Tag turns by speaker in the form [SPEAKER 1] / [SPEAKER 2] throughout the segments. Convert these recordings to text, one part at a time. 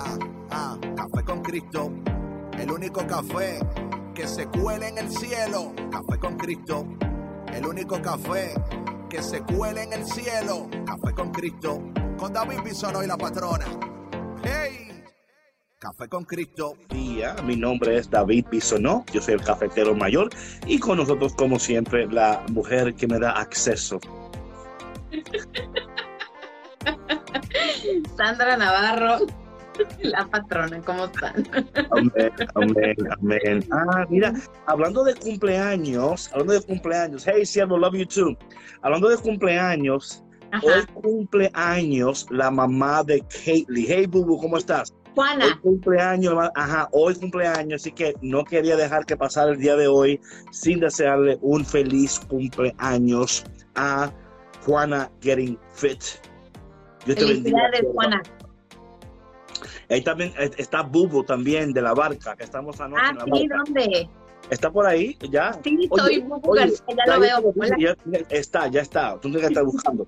[SPEAKER 1] Ah, ah, café con Cristo. El único café que se cuele en el cielo. Café con Cristo. El único café que se cuele en el cielo. Café con Cristo. Con David Bisono y la patrona. ¡Hey! Café con Cristo.
[SPEAKER 2] Día, mi nombre es David Bisonó, yo soy el cafetero mayor y con nosotros como siempre la mujer que me da acceso.
[SPEAKER 3] Sandra Navarro. La patrona, ¿cómo están?
[SPEAKER 2] Amén, amén, amén. Ah, mira, hablando de cumpleaños, hablando de cumpleaños, hey, siervo, love you too. Hablando de cumpleaños,
[SPEAKER 3] Ajá.
[SPEAKER 2] hoy cumpleaños la mamá de Kaylee. Hey, Bubu, ¿cómo estás? Hoy
[SPEAKER 3] Juana,
[SPEAKER 2] cumpleaños, ma- ajá, hoy cumpleaños, así que no quería dejar que pasara el día de hoy sin desearle un feliz cumpleaños a Juana Getting Fit. Dios te bendiga.
[SPEAKER 3] Juana.
[SPEAKER 2] Ahí también está Bubu también de la barca, que estamos anoche
[SPEAKER 3] Ah,
[SPEAKER 2] en la
[SPEAKER 3] sí,
[SPEAKER 2] barca.
[SPEAKER 3] ¿dónde?
[SPEAKER 2] Está por ahí, ya.
[SPEAKER 3] Sí,
[SPEAKER 2] Oye,
[SPEAKER 3] soy Bubu
[SPEAKER 2] oye,
[SPEAKER 3] García, ya lo veo.
[SPEAKER 2] Ya, está, ya está. Tú tienes que estar buscando.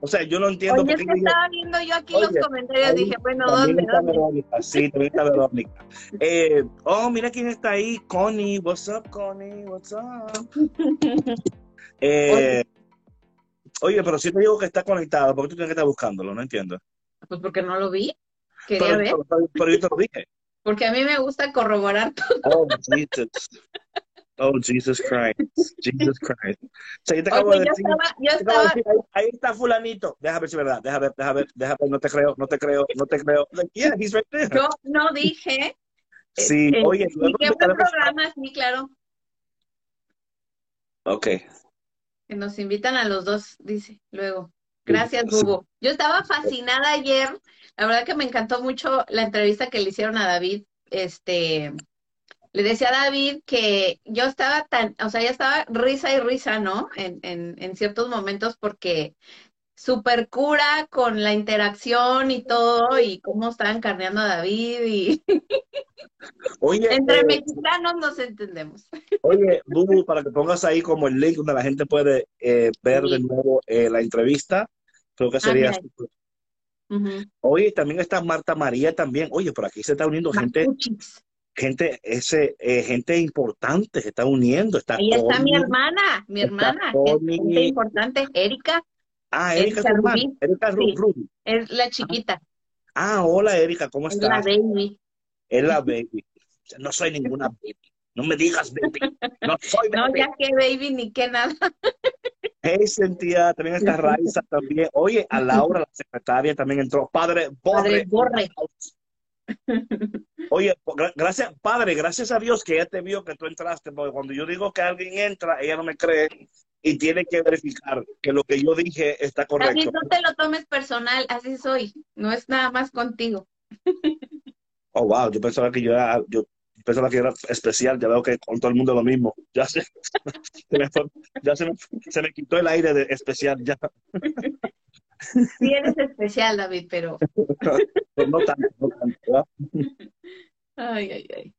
[SPEAKER 2] O sea, yo no entiendo
[SPEAKER 3] Oye, es que estaba viendo yo aquí
[SPEAKER 2] Oye,
[SPEAKER 3] los comentarios,
[SPEAKER 2] ahí
[SPEAKER 3] dije, bueno, ¿dónde?
[SPEAKER 2] está
[SPEAKER 3] ¿Dónde?
[SPEAKER 2] Verónica, sí, también está Verónica. Eh, oh, mira quién está ahí, Connie. What's up, Connie? What's up? Eh, oye, pero si te digo que está conectado, ¿por qué tú tienes que estar buscándolo? No entiendo.
[SPEAKER 3] Pues porque no lo vi. Quería
[SPEAKER 2] Pero,
[SPEAKER 3] ver.
[SPEAKER 2] pero- pero yo te lo dije.
[SPEAKER 3] Porque a mí me gusta corroborar todo.
[SPEAKER 2] Oh, Jesus. Oh, Jesus Christ. Jesus Christ. O sea, yo te acabo
[SPEAKER 3] Oye,
[SPEAKER 2] de
[SPEAKER 3] yo
[SPEAKER 2] decir.
[SPEAKER 3] estaba, yo
[SPEAKER 2] acabo de
[SPEAKER 3] estaba,
[SPEAKER 2] decir, ahí, ahí está fulanito. Deja ver si es verdad. Deja ver, deja ver, deja ver. No te creo, no te creo, no te creo. Like, yeah, he's right there.
[SPEAKER 3] yo no dije.
[SPEAKER 2] Sí,
[SPEAKER 3] eh,
[SPEAKER 2] oye,
[SPEAKER 3] y qué
[SPEAKER 2] quedé-
[SPEAKER 3] programa, sí, claro.
[SPEAKER 2] Ok.
[SPEAKER 3] Que nos invitan a los dos, dice luego. Gracias, Bubu. Yo estaba fascinada ayer. La verdad que me encantó mucho la entrevista que le hicieron a David. Este, le decía a David que yo estaba tan, o sea, ya estaba risa y risa, ¿no? En, en, en ciertos momentos porque super cura con la interacción y todo y cómo estaban carneando a David y
[SPEAKER 2] Oye,
[SPEAKER 3] entre
[SPEAKER 2] eh,
[SPEAKER 3] mexicanos nos entendemos.
[SPEAKER 2] oye, Bubu, para que pongas ahí como el link donde la gente puede eh, ver
[SPEAKER 3] Sí.
[SPEAKER 2] de nuevo eh, la entrevista, creo que sería.
[SPEAKER 3] mira.
[SPEAKER 2] súper.
[SPEAKER 3] Ujú.
[SPEAKER 2] Oye, también está Marta María también. Oye, por aquí se está uniendo gente, gente, ese, eh, gente importante se está uniendo. Está
[SPEAKER 3] Ahí está mi hermana, mi hermana,
[SPEAKER 2] Connie.
[SPEAKER 3] gente importante, Erika,
[SPEAKER 2] Ah, Erika,
[SPEAKER 3] Erika
[SPEAKER 2] tu hermana.
[SPEAKER 3] Rubí.
[SPEAKER 2] Erika Ru-
[SPEAKER 3] Sí.
[SPEAKER 2] Rubí.
[SPEAKER 3] es la chiquita,
[SPEAKER 2] Ah, hola Erika, ¿cómo
[SPEAKER 3] es la
[SPEAKER 2] estás?
[SPEAKER 3] baby.
[SPEAKER 2] Es la baby. No soy ninguna baby. No me digas baby. No soy
[SPEAKER 3] No,
[SPEAKER 2] baby.
[SPEAKER 3] ya que baby ni que nada.
[SPEAKER 2] Hey, Cintia, también está Raiza también. Oye, a Laura, la secretaria, también entró. Padre
[SPEAKER 3] Padre
[SPEAKER 2] Borre.
[SPEAKER 3] Borre.
[SPEAKER 2] Oye, gra- gracias, padre, gracias a Dios que ella te vio que tú entraste, porque cuando yo digo que alguien entra, ella no me cree y tiene que verificar que lo que yo dije está correcto.
[SPEAKER 3] no te lo tomes personal, así soy, no es nada más contigo.
[SPEAKER 2] Oh, wow, yo pensaba que yo era, yo pensaba que era especial, ya veo que con todo el mundo lo mismo. Ya se, se me, ya se me, se me quitó el aire de especial, ya.
[SPEAKER 3] Sí eres especial, David, pero...
[SPEAKER 2] No tanto, no tanto, ¿verdad?
[SPEAKER 3] Ay, ay, ay.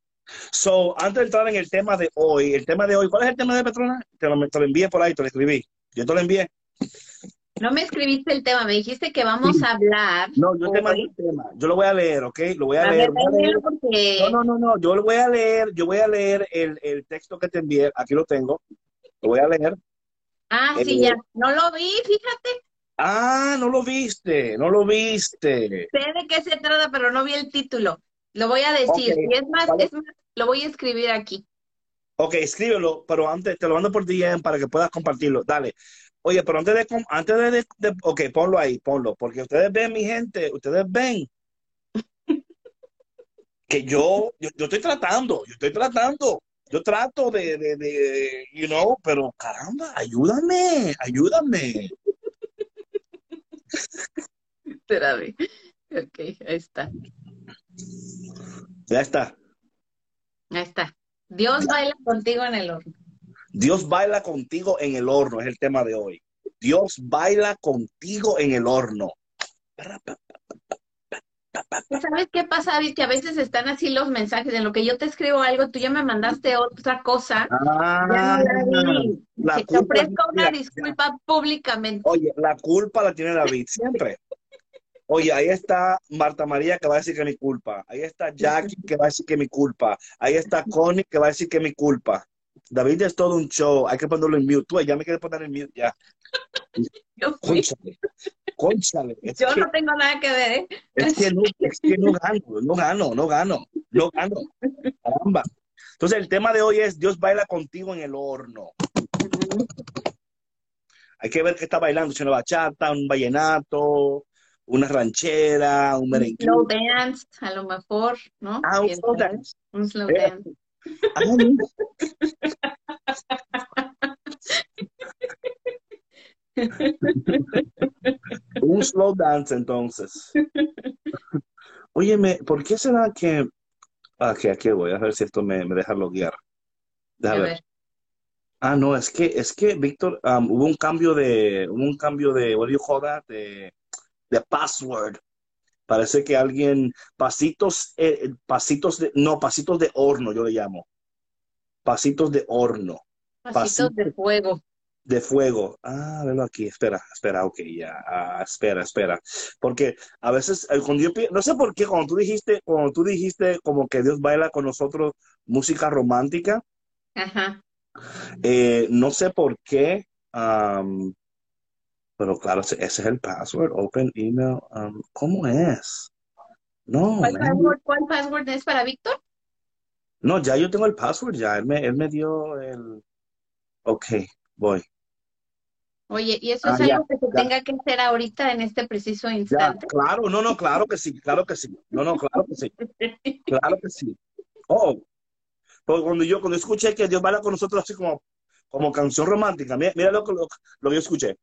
[SPEAKER 2] So, antes de entrar en el tema de hoy, el tema de hoy, ¿cuál es el tema de Petrona? Te lo, te lo envié por ahí, te lo escribí. Yo te lo envié.
[SPEAKER 3] No me escribiste el tema, me dijiste que vamos a hablar.
[SPEAKER 2] No, yo te
[SPEAKER 3] hoy.
[SPEAKER 2] mandé el tema. Yo lo voy a leer, ¿ok? Lo voy a,
[SPEAKER 3] A
[SPEAKER 2] leer.
[SPEAKER 3] ver,
[SPEAKER 2] voy a leer.
[SPEAKER 3] léelo porque...
[SPEAKER 2] No, no, no, no. Yo lo voy a leer. Yo voy a leer el, el texto que te envié. Aquí lo tengo. Lo voy a leer.
[SPEAKER 3] Ah, sí,
[SPEAKER 2] Eh,
[SPEAKER 3] ya. No lo vi, fíjate.
[SPEAKER 2] Ah, no lo viste. No lo viste.
[SPEAKER 3] Sé de qué se trata, pero no vi el título. Lo voy a decir. Y es más,
[SPEAKER 2] vale.
[SPEAKER 3] es más, lo voy a escribir aquí.
[SPEAKER 2] Ok, escríbelo, pero antes te lo mando por DM para que puedas compartirlo. Dale. Oye, pero antes de, antes de, de- de- ok, ponlo ahí, ponlo, porque ustedes ven, mi gente, ustedes ven que yo, yo, yo estoy tratando, yo estoy tratando, yo trato de, de, de, you know, pero caramba, ayúdame, ayúdame.
[SPEAKER 3] Espérame. Ok, ahí está.
[SPEAKER 2] Ya está.
[SPEAKER 3] Ahí está. Dios baila contigo en el horno.
[SPEAKER 2] Dios baila contigo en el horno, es el tema de hoy. Dios baila contigo en el horno.
[SPEAKER 3] ¿Sabes qué pasa, David? Que a veces están así los mensajes. En lo que yo te escribo algo, tú ya me mandaste otra cosa.
[SPEAKER 2] Ah,
[SPEAKER 3] no la te
[SPEAKER 2] culpa
[SPEAKER 3] ofrezco una disculpa públicamente.
[SPEAKER 2] Oye, la culpa la tiene David siempre. Oye, ahí está Marta María que va a decir que es mi culpa. Ahí está Jackie que va a decir que es mi culpa. Ahí está Connie que va a decir que es mi culpa. David es todo un show. Hay que ponerlo en mute. Tú ya me quieres poner en mute ya.
[SPEAKER 3] Yo.
[SPEAKER 2] Es
[SPEAKER 3] yo
[SPEAKER 2] que,
[SPEAKER 3] no tengo nada que ver, ¿eh?
[SPEAKER 2] es que no, es que no gano, no gano, no gano, no gano. Caramba. Entonces el tema de hoy es Dios baila contigo en el horno. Hay que ver qué está bailando, si una bachata, un vallenato, una ranchera, un merengue.
[SPEAKER 3] Slow dance, a lo mejor, ¿no?
[SPEAKER 2] Ah, un slow dance.
[SPEAKER 3] Un slow dance.
[SPEAKER 2] Un slow dance entonces. Óyeme, ¿por qué será que... Ah, que aquí voy, a ver si esto me, me deja loguear.
[SPEAKER 3] A
[SPEAKER 2] Déjame ver.
[SPEAKER 3] ver.
[SPEAKER 2] Ah, no, es que, es que, Víctor, um, hubo un cambio de, hubo un cambio de, what do you call that? De, de password. Parece que alguien, pasitos, eh, pasitos de, no, pasitos de horno, yo le llamo. Pasitos de horno,
[SPEAKER 3] Pasitos de fuego.
[SPEAKER 2] de fuego. Ah, velo aquí, espera, espera, ok, ya, ah, espera, espera. Porque a veces, eh, cuando yo, no sé por qué, cuando tú dijiste, cuando tú dijiste como que Dios baila con nosotros música romántica,
[SPEAKER 3] Ajá.
[SPEAKER 2] Eh, no sé por qué, pero claro, ese es el password, open email. am, ¿cómo es? No,
[SPEAKER 3] ¿Cuál password, cuál password es para Víctor?
[SPEAKER 2] no, ya yo tengo el password, ya, él me, él me dio el... Ok, voy.
[SPEAKER 3] Oye, ¿y eso es
[SPEAKER 2] Ah, ya,
[SPEAKER 3] algo que se
[SPEAKER 2] ya.
[SPEAKER 3] tenga que hacer ahorita en este preciso
[SPEAKER 2] Ya,
[SPEAKER 3] instante?
[SPEAKER 2] claro, no, no, claro que sí, claro que sí. No, no, claro que sí, claro que sí. Oh, porque cuando yo, cuando escuché que Dios baila con nosotros así como, como canción romántica, mira, mira lo, lo, lo que yo escuché.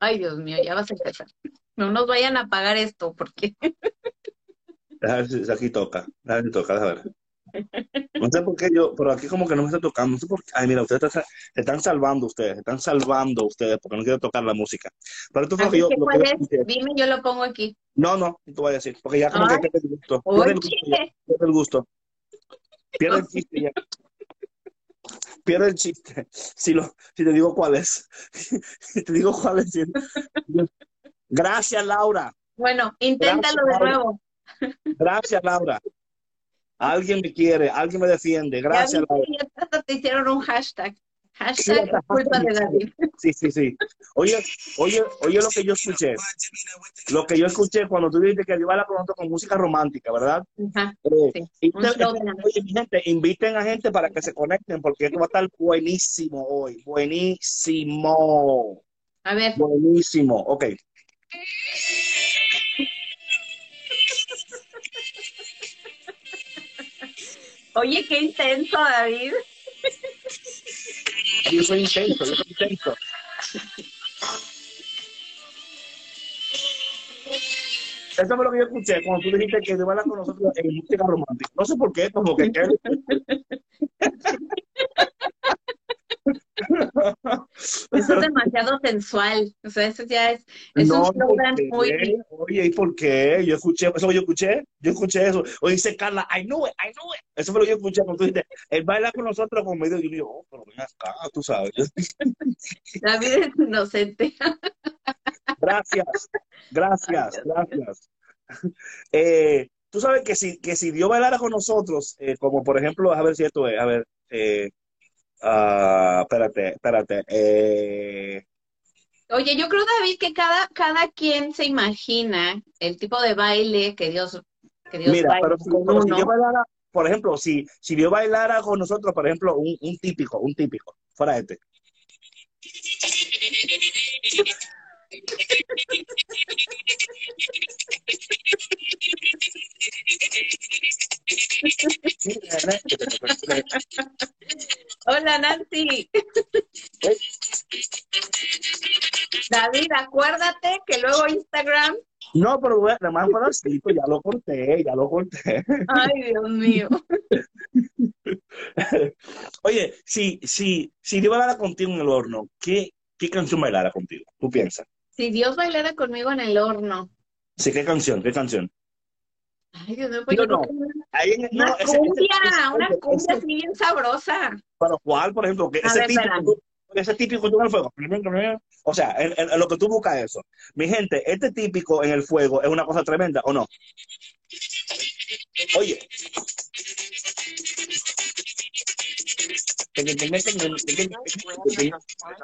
[SPEAKER 3] Ay, Dios mío, ya vas a empezar. No nos vayan a pagar esto, porque
[SPEAKER 2] si aquí toca. Ver si toca, déjame ver. No sé por qué yo, pero aquí como que no me está tocando. No sé por qué. Ay, mira, ustedes están- se están salvando ustedes, se están salvando ustedes porque no quiero tocar la música. Pero esto fue yo,
[SPEAKER 3] que
[SPEAKER 2] lo yo
[SPEAKER 3] dime, yo lo pongo aquí.
[SPEAKER 2] No, no, te voy a decir, porque ya como
[SPEAKER 3] Ay.
[SPEAKER 2] que pierde el gusto. Pierde el gusto, pierde el gusto. Pierde el chiste ya. Pierde el chiste. Si, lo, si te digo cuál es. Si te digo cuál es. Gracias, Laura.
[SPEAKER 3] bueno, inténtalo de
[SPEAKER 2] Gracias, Laura.
[SPEAKER 3] nuevo.
[SPEAKER 2] Gracias, Laura. Alguien me quiere, alguien me defiende. Gracias, Laura.
[SPEAKER 3] ya hasta te hicieron un hashtag. Hashtag
[SPEAKER 2] Sí,
[SPEAKER 3] es culpa de David.
[SPEAKER 2] Sí, sí, sí. Oye, oye, oye lo que yo escuché. Lo que yo escuché cuando tú dijiste que Dios baila con nosotros con música romántica, ¿verdad?
[SPEAKER 3] Ajá,
[SPEAKER 2] Eh,
[SPEAKER 3] sí,
[SPEAKER 2] y te- oye, gente, inviten a gente para que se conecten porque esto va a estar buenísimo hoy. Buenísimo.
[SPEAKER 3] A ver,
[SPEAKER 2] Buenísimo. Ok.
[SPEAKER 3] oye, qué intenso, David.
[SPEAKER 2] Yo soy intenso, yo soy intenso. Eso fue lo que yo escuché cuando tú dijiste que Dios baila con nosotros en música romántica. No sé por qué, como que...
[SPEAKER 3] Eso es demasiado sensual. O sea, eso ya es, es
[SPEAKER 2] No,
[SPEAKER 3] un slow
[SPEAKER 2] ¿por
[SPEAKER 3] dance
[SPEAKER 2] qué?
[SPEAKER 3] muy...
[SPEAKER 2] Oye, ¿y por qué? Yo escuché, eso yo escuché, yo escuché eso. Oye, dice Carla, I knew it, I knew it. Eso fue lo que yo escuché cuando tú dijiste, él baila con nosotros con medio. Yo digo, oh, pero ven acá, tú sabes.
[SPEAKER 3] David es inocente.
[SPEAKER 2] Gracias, gracias, gracias. Eh, tú sabes que si, que si Dios bailara con nosotros, eh, como por ejemplo, a ver si esto es, a ver, eh, ah, espérate, espérate, eh,
[SPEAKER 3] Oye, yo creo, David, que cada, cada quien se imagina el tipo de baile que Dios, que Dios
[SPEAKER 2] Mira,
[SPEAKER 3] baila
[SPEAKER 2] pero, si, pero. Dios bailara, por ejemplo, si, si Dios bailara con nosotros, por ejemplo, un, un típico, un típico, fuera este.
[SPEAKER 3] Hola, Nancy. David, acuérdate que luego Instagram
[SPEAKER 2] No, pero nada más un pedacito, ya lo corté, ya lo corté.
[SPEAKER 3] Ay, Dios mío.
[SPEAKER 2] Oye, si, si, si Dios bailara contigo en el horno, ¿qué, qué canción bailara contigo? ¿Tú piensas?
[SPEAKER 3] Si Dios bailara conmigo en el horno.
[SPEAKER 2] Sí, ¿qué canción? ¿Qué canción?
[SPEAKER 3] Ay, Dios mío, pues yo
[SPEAKER 2] no.
[SPEAKER 3] que
[SPEAKER 2] Ahí en-
[SPEAKER 3] Una
[SPEAKER 2] no, ese- ese-
[SPEAKER 3] cumbia,
[SPEAKER 2] ese-
[SPEAKER 3] una
[SPEAKER 2] oye,
[SPEAKER 3] cumbia
[SPEAKER 2] ese-
[SPEAKER 3] así bien sabrosa.
[SPEAKER 2] ¿Pero cuál, por ejemplo? Que ese
[SPEAKER 3] ver,
[SPEAKER 2] típico, ese típico en el fuego. O sea, lo que tú buscas eso. Mi gente, este típico en el fuego es una cosa tremenda, ¿o no? Oye.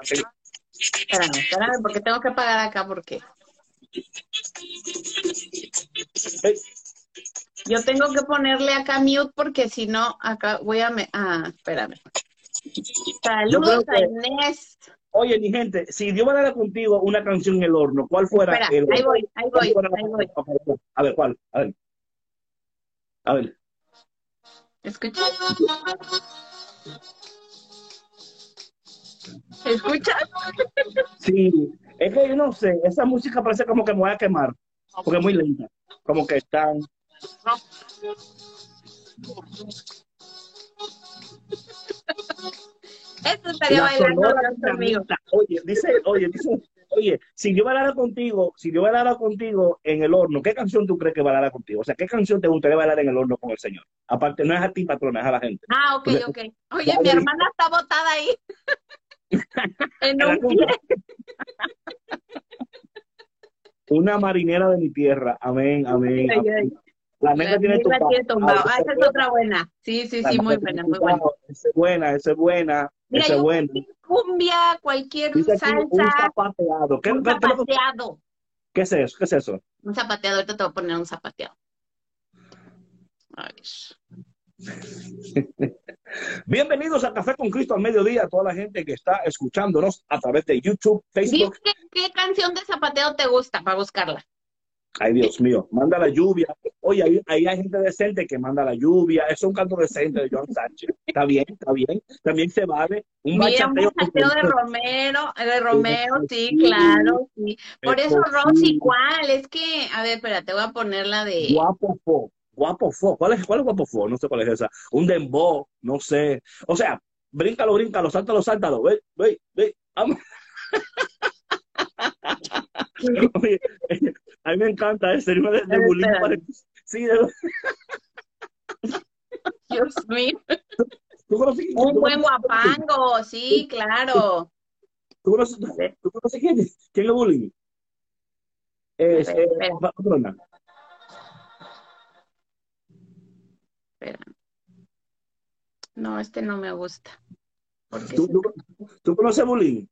[SPEAKER 3] Espérame, espérame, porque tengo que pagar acá, porque
[SPEAKER 2] Ey,
[SPEAKER 3] yo tengo que ponerle acá mute, porque si no, acá voy a... Me... Ah, espérame. Saludos a Inés.
[SPEAKER 2] Oye, mi gente, si Dios bailara contigo una canción en el horno, ¿cuál fuera
[SPEAKER 3] Espera,
[SPEAKER 2] el
[SPEAKER 3] ahí voy, ahí
[SPEAKER 2] ¿Cuál
[SPEAKER 3] voy,
[SPEAKER 2] fuera
[SPEAKER 3] ahí voy.
[SPEAKER 2] A ver, ¿cuál? A ver. A ver.
[SPEAKER 3] Escucha. ¿Escuchas?
[SPEAKER 2] Sí, es que yo no sé, esa música parece como que me voy a quemar, porque es muy lenta. Como que están.
[SPEAKER 3] Esto estaría
[SPEAKER 2] La
[SPEAKER 3] bailando conmigo.
[SPEAKER 2] Oye, dice, oye, dice, oye, si yo bailara contigo, si yo bailara contigo en el horno, ¿qué canción tú crees que bailara contigo? O sea, ¿qué canción te gustaría bailar en el horno con el Señor? Aparte, no es a ti, patrona, es a la gente.
[SPEAKER 3] Ah, ok, ok. Oye,
[SPEAKER 2] Ya
[SPEAKER 3] mi hermana está botada ahí. en un pie.
[SPEAKER 2] Una marinera de mi tierra. Amén, amén. Amén. La negra tiene tumbado.
[SPEAKER 3] tiene tumbado.
[SPEAKER 2] Ay,
[SPEAKER 3] Ah, esa es otra buena. Sí, sí,
[SPEAKER 2] la
[SPEAKER 3] sí, muy buena, muy buena.
[SPEAKER 2] Esa es buena, esa es buena,
[SPEAKER 3] Mira,
[SPEAKER 2] esa es buena.
[SPEAKER 3] cumbia, cualquier
[SPEAKER 2] Dice aquí un
[SPEAKER 3] salsa,
[SPEAKER 2] zapateado. ¿Qué,
[SPEAKER 3] un zapateado.
[SPEAKER 2] qué es eso? ¿Qué es eso?
[SPEAKER 3] Un zapateado, ahorita te voy a poner un zapateado. A ver.
[SPEAKER 2] Bienvenidos a Café con Cristo al mediodía, a toda la gente que está escuchándonos a través de YouTube,
[SPEAKER 3] Dime
[SPEAKER 2] Facebook.
[SPEAKER 3] qué, qué canción de zapateado te gusta para buscarla.
[SPEAKER 2] Ay, Dios mío, manda la lluvia. Oye, ahí, ahí hay gente decente que manda la lluvia. Es un canto decente de John Sánchez. Está bien, está bien. También se vale. Un
[SPEAKER 3] Mira, un
[SPEAKER 2] bachateo.
[SPEAKER 3] de Romero, de Romeo, sí,
[SPEAKER 2] Sí.
[SPEAKER 3] claro, sí. Por eso
[SPEAKER 2] Eso
[SPEAKER 3] Rosy. ¿cuál? Es que, a ver, espera, te voy a poner la de...
[SPEAKER 2] Guapo fo. Guapo fo. ¿Cuál es, cuál es guapo fo? No sé cuál es esa. Un dembow, no sé. O sea, bríncalo, bríncalo, sáltalo, sáltalo. Ve, ve, ve. Vamos. Oye, a mí me encanta ese ritmo de, bullying. para- Sí, de-
[SPEAKER 3] Dios mío,
[SPEAKER 2] ¿tú conoces,
[SPEAKER 3] un buen guapango, sí, claro.
[SPEAKER 2] ¿Tú conoces, tú conoces quién es? ¿Quién es bullying? Es,
[SPEAKER 3] Espera,
[SPEAKER 2] eh,
[SPEAKER 3] espera.
[SPEAKER 2] patrona.
[SPEAKER 3] Espera. No, este no me gusta.
[SPEAKER 2] ¿Tú, tú, tú conoces bullying?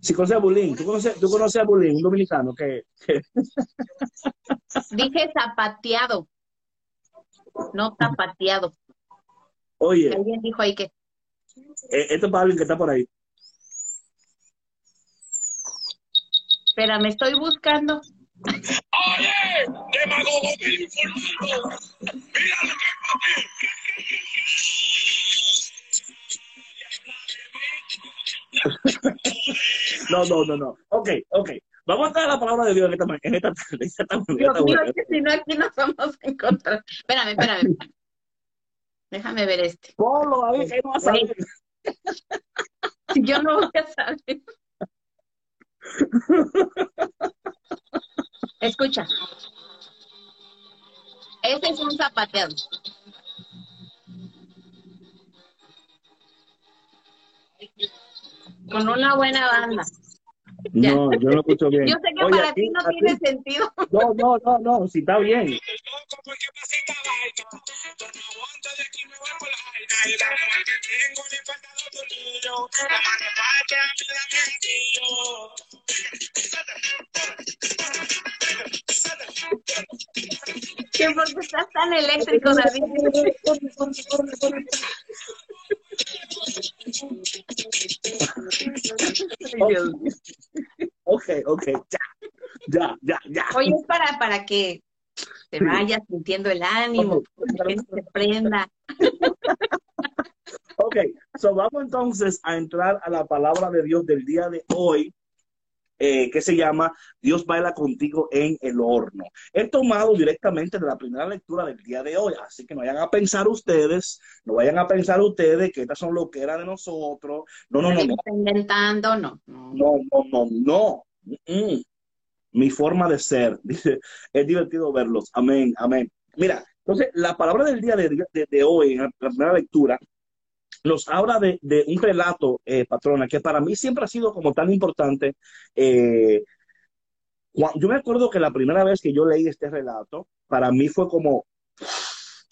[SPEAKER 2] Si conoces a bullying, ¿tú conoces, tú conoces a bullying, un dominicano que, que-
[SPEAKER 3] dije zapateado, no zapateado.
[SPEAKER 2] oye,
[SPEAKER 3] Alguien dijo ahí que
[SPEAKER 2] eh, esto es para alguien que está por ahí.
[SPEAKER 3] Espera, me estoy buscando.
[SPEAKER 4] demagogo del
[SPEAKER 2] No, no, no, no. Ok, ok. Vamos a entrar a la palabra de Dios en esta en esta tarde. en esta tarde, en
[SPEAKER 3] Dios
[SPEAKER 2] esta
[SPEAKER 3] mío,
[SPEAKER 2] hora.
[SPEAKER 3] es que si no aquí nos vamos a encontrar. Espérame, espérame. espérame. Déjame ver este.
[SPEAKER 2] Ponlo ahí, que no vas a saber.
[SPEAKER 3] Yo no voy a saber. Escucha. Ese es un zapateado. Con una buena banda. Ya.
[SPEAKER 2] No, yo no lo escucho bien.
[SPEAKER 3] Yo sé que
[SPEAKER 2] Oye,
[SPEAKER 3] para
[SPEAKER 2] aquí-
[SPEAKER 3] ti no
[SPEAKER 2] aquí-
[SPEAKER 3] tiene sentido.
[SPEAKER 2] No, no, no, no, si está bien.
[SPEAKER 4] porque aquí
[SPEAKER 3] ¿Qué por qué estás tan eléctrico, David?
[SPEAKER 2] Ok, ok, ya, ya, ya, ya.
[SPEAKER 3] Oye, es para, para que te vayas sintiendo el ánimo, que se prenda.
[SPEAKER 2] Ok, so vamos entonces a entrar a la palabra de Dios del día de hoy. Eh, que se llama Dios baila contigo en el horno. He tomado directamente de la primera lectura del día de hoy, así que no vayan a pensar ustedes, no vayan a pensar ustedes que estas son lo que era de nosotros. No, no, no, no.
[SPEAKER 3] Inventando, no. no.
[SPEAKER 2] No, no, no, no. Mm. Mi forma de ser. Dice, es divertido verlos. Amén, amén. Mira, entonces la palabra del día de, de- de hoy, en la primera lectura, nos habla de, de un relato, eh, patrona, que para mí siempre ha sido como tan importante. Eh, yo me acuerdo que la primera vez que yo leí este relato, para mí fue como,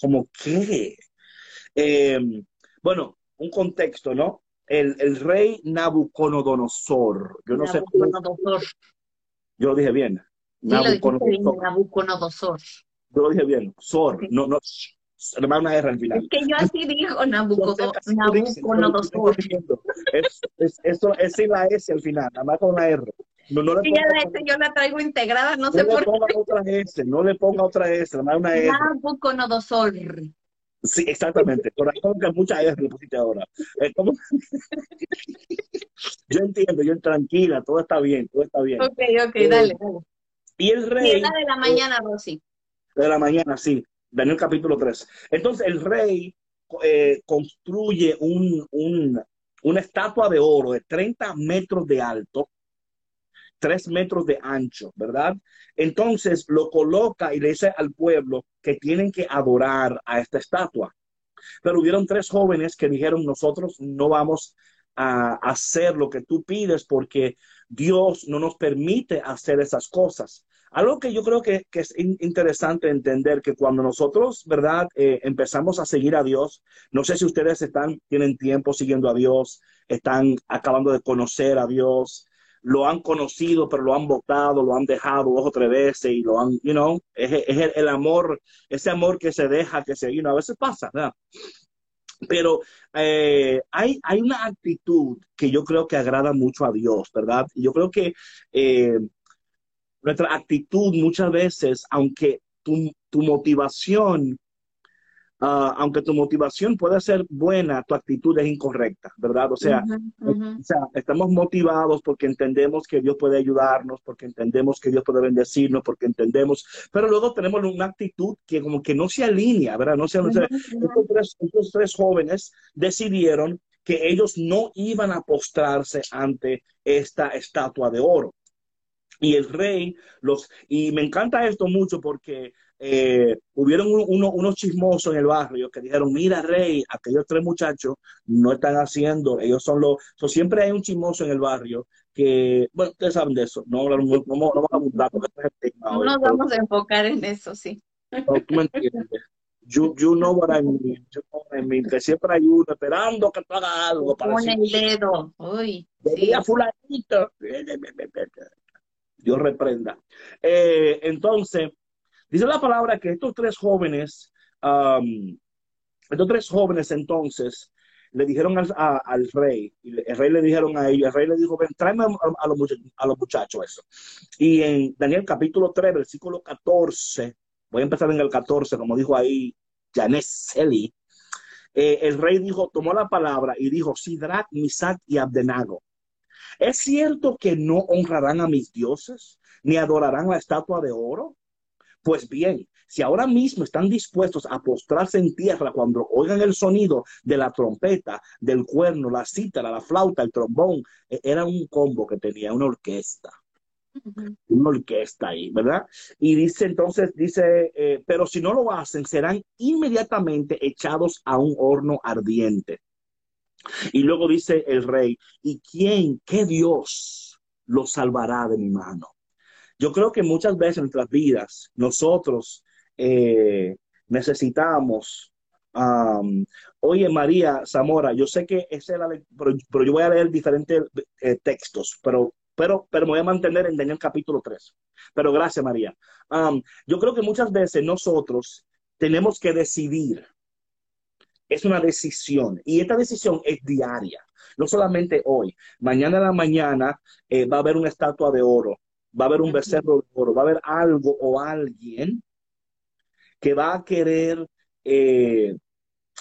[SPEAKER 2] como, ¿qué? Eh, bueno, un contexto, ¿no? El, el rey Nabucodonosor, yo no sé
[SPEAKER 3] Nabucodonosor.
[SPEAKER 2] yo lo dije bien.
[SPEAKER 3] Sí, lo dijiste bien,
[SPEAKER 2] Nabucodonosor,
[SPEAKER 3] Nabucodonosor.
[SPEAKER 2] yo lo dije bien, Sor,
[SPEAKER 3] Sí.
[SPEAKER 2] no, no, le va una R al final.
[SPEAKER 3] Es que yo así
[SPEAKER 2] pero lo
[SPEAKER 3] Nabucodonosor.
[SPEAKER 2] Es, es, eso, es la S al final, nada más con la R. No, no le
[SPEAKER 3] ya la S yo la traigo integrada, no
[SPEAKER 2] no
[SPEAKER 3] sé
[SPEAKER 2] le
[SPEAKER 3] por
[SPEAKER 2] ponga otra S, no le ponga otra S, nada más una. R.
[SPEAKER 3] Nabucodonosor.
[SPEAKER 2] Sí, exactamente. Por ahí como que mucha R le pusiste ahora. Yo entiendo, yo tranquila, todo está bien, todo está bien.
[SPEAKER 3] Ok, ok, dale, dale.
[SPEAKER 2] Y el rey
[SPEAKER 3] es la de la mañana, Rosy.
[SPEAKER 2] de la mañana, sí, Daniel capítulo 3. Entonces el rey eh, construye un, un- una estatua de oro de 30 metros de alto, 3 metros de ancho, ¿verdad? Entonces lo coloca y le dice al pueblo que tienen que adorar a esta estatua. Pero hubieron tres jóvenes que dijeron, nosotros no vamos a hacer lo que tú pides porque Dios no nos permite hacer esas cosas. Algo que yo creo que, es in- interesante entender que cuando nosotros, ¿verdad? Eh, empezamos a seguir a Dios, no sé si ustedes están, tienen tiempo siguiendo a Dios, están acabando de conocer a Dios, lo han conocido, pero lo han votado, lo han dejado dos o tres veces y lo han, you know, es, el, amor, ese amor que se deja, que se, you know, a veces pasa, ¿verdad? Pero eh, hay, hay una actitud que yo creo que agrada mucho a Dios, ¿verdad? Yo creo que eh, nuestra actitud muchas veces, aunque tu, tu motivación, ah, aunque tu motivación puede ser buena, tu actitud es incorrecta, ¿verdad? O sea, o sea, estamos motivados porque entendemos que Dios puede ayudarnos, porque entendemos que Dios puede bendecirnos, porque entendemos, pero luego tenemos una actitud que como que no se alinea, ¿verdad? No se,
[SPEAKER 3] ujú.
[SPEAKER 2] estos tres, estos tres jóvenes decidieron que ellos no iban a postrarse ante esta estatua de oro. Y el rey los, y me encanta esto mucho porque eh, hubieron un- uno- unos chismosos en el barrio que dijeron, mira rey, aquellos tres muchachos no están haciendo, ellos son los, so, siempre hay un chismoso en el barrio que, bueno, ustedes saben de eso, no, no, no, no, no vamos a abundar porque es el tema
[SPEAKER 3] No
[SPEAKER 2] hoy,
[SPEAKER 3] nos
[SPEAKER 2] pero-
[SPEAKER 3] vamos a enfocar en eso, sí.
[SPEAKER 2] pero tú me entiendes. You, you know what I mean, you know what I mean, que siempre hay uno esperando que tú hagas algo para decir,
[SPEAKER 3] el dedo. Uy, sí.
[SPEAKER 2] Fulanito. Dios reprenda. Eh, entonces, dice la palabra que estos tres jóvenes, um, estos tres jóvenes entonces le dijeron al, a- al rey, y el rey le dijeron a ellos, el rey le dijo, ven, tráeme a, a los, a los muchachos eso. Y en Daniel capítulo 3, versículo 14, voy a empezar en el 14, como dijo ahí Janet Selly, eh, el rey dijo, tomó la palabra y dijo, Sidrat, Misac y Abdenago. ¿Es cierto que no honrarán a mis dioses, ni adorarán la estatua de oro? Pues bien, si ahora mismo están dispuestos a postrarse en tierra cuando oigan el sonido de la trompeta, del cuerno, la cítara, la flauta, el trombón, eh, era un combo que tenía, una orquesta una orquesta ahí, ¿verdad? Y dice entonces, dice, eh, pero si no lo hacen, serán inmediatamente echados a un horno ardiente. Y luego dice el rey, ¿y quién, qué Dios los salvará de mi mano? Yo creo que muchas veces en nuestras vidas nosotros eh, necesitamos, um, oye María Zamora, yo sé que esa es la, pero, pero yo voy a leer diferentes eh, textos, pero, pero, pero me voy a mantener en Daniel capítulo 3. Pero gracias María. Um, yo creo que muchas veces nosotros tenemos que decidir. Es una decisión y esta decisión es diaria, no solamente hoy. Mañana en la mañana eh, va a haber una estatua de oro, va a haber un becerro de oro, va a haber algo o alguien que va a querer eh,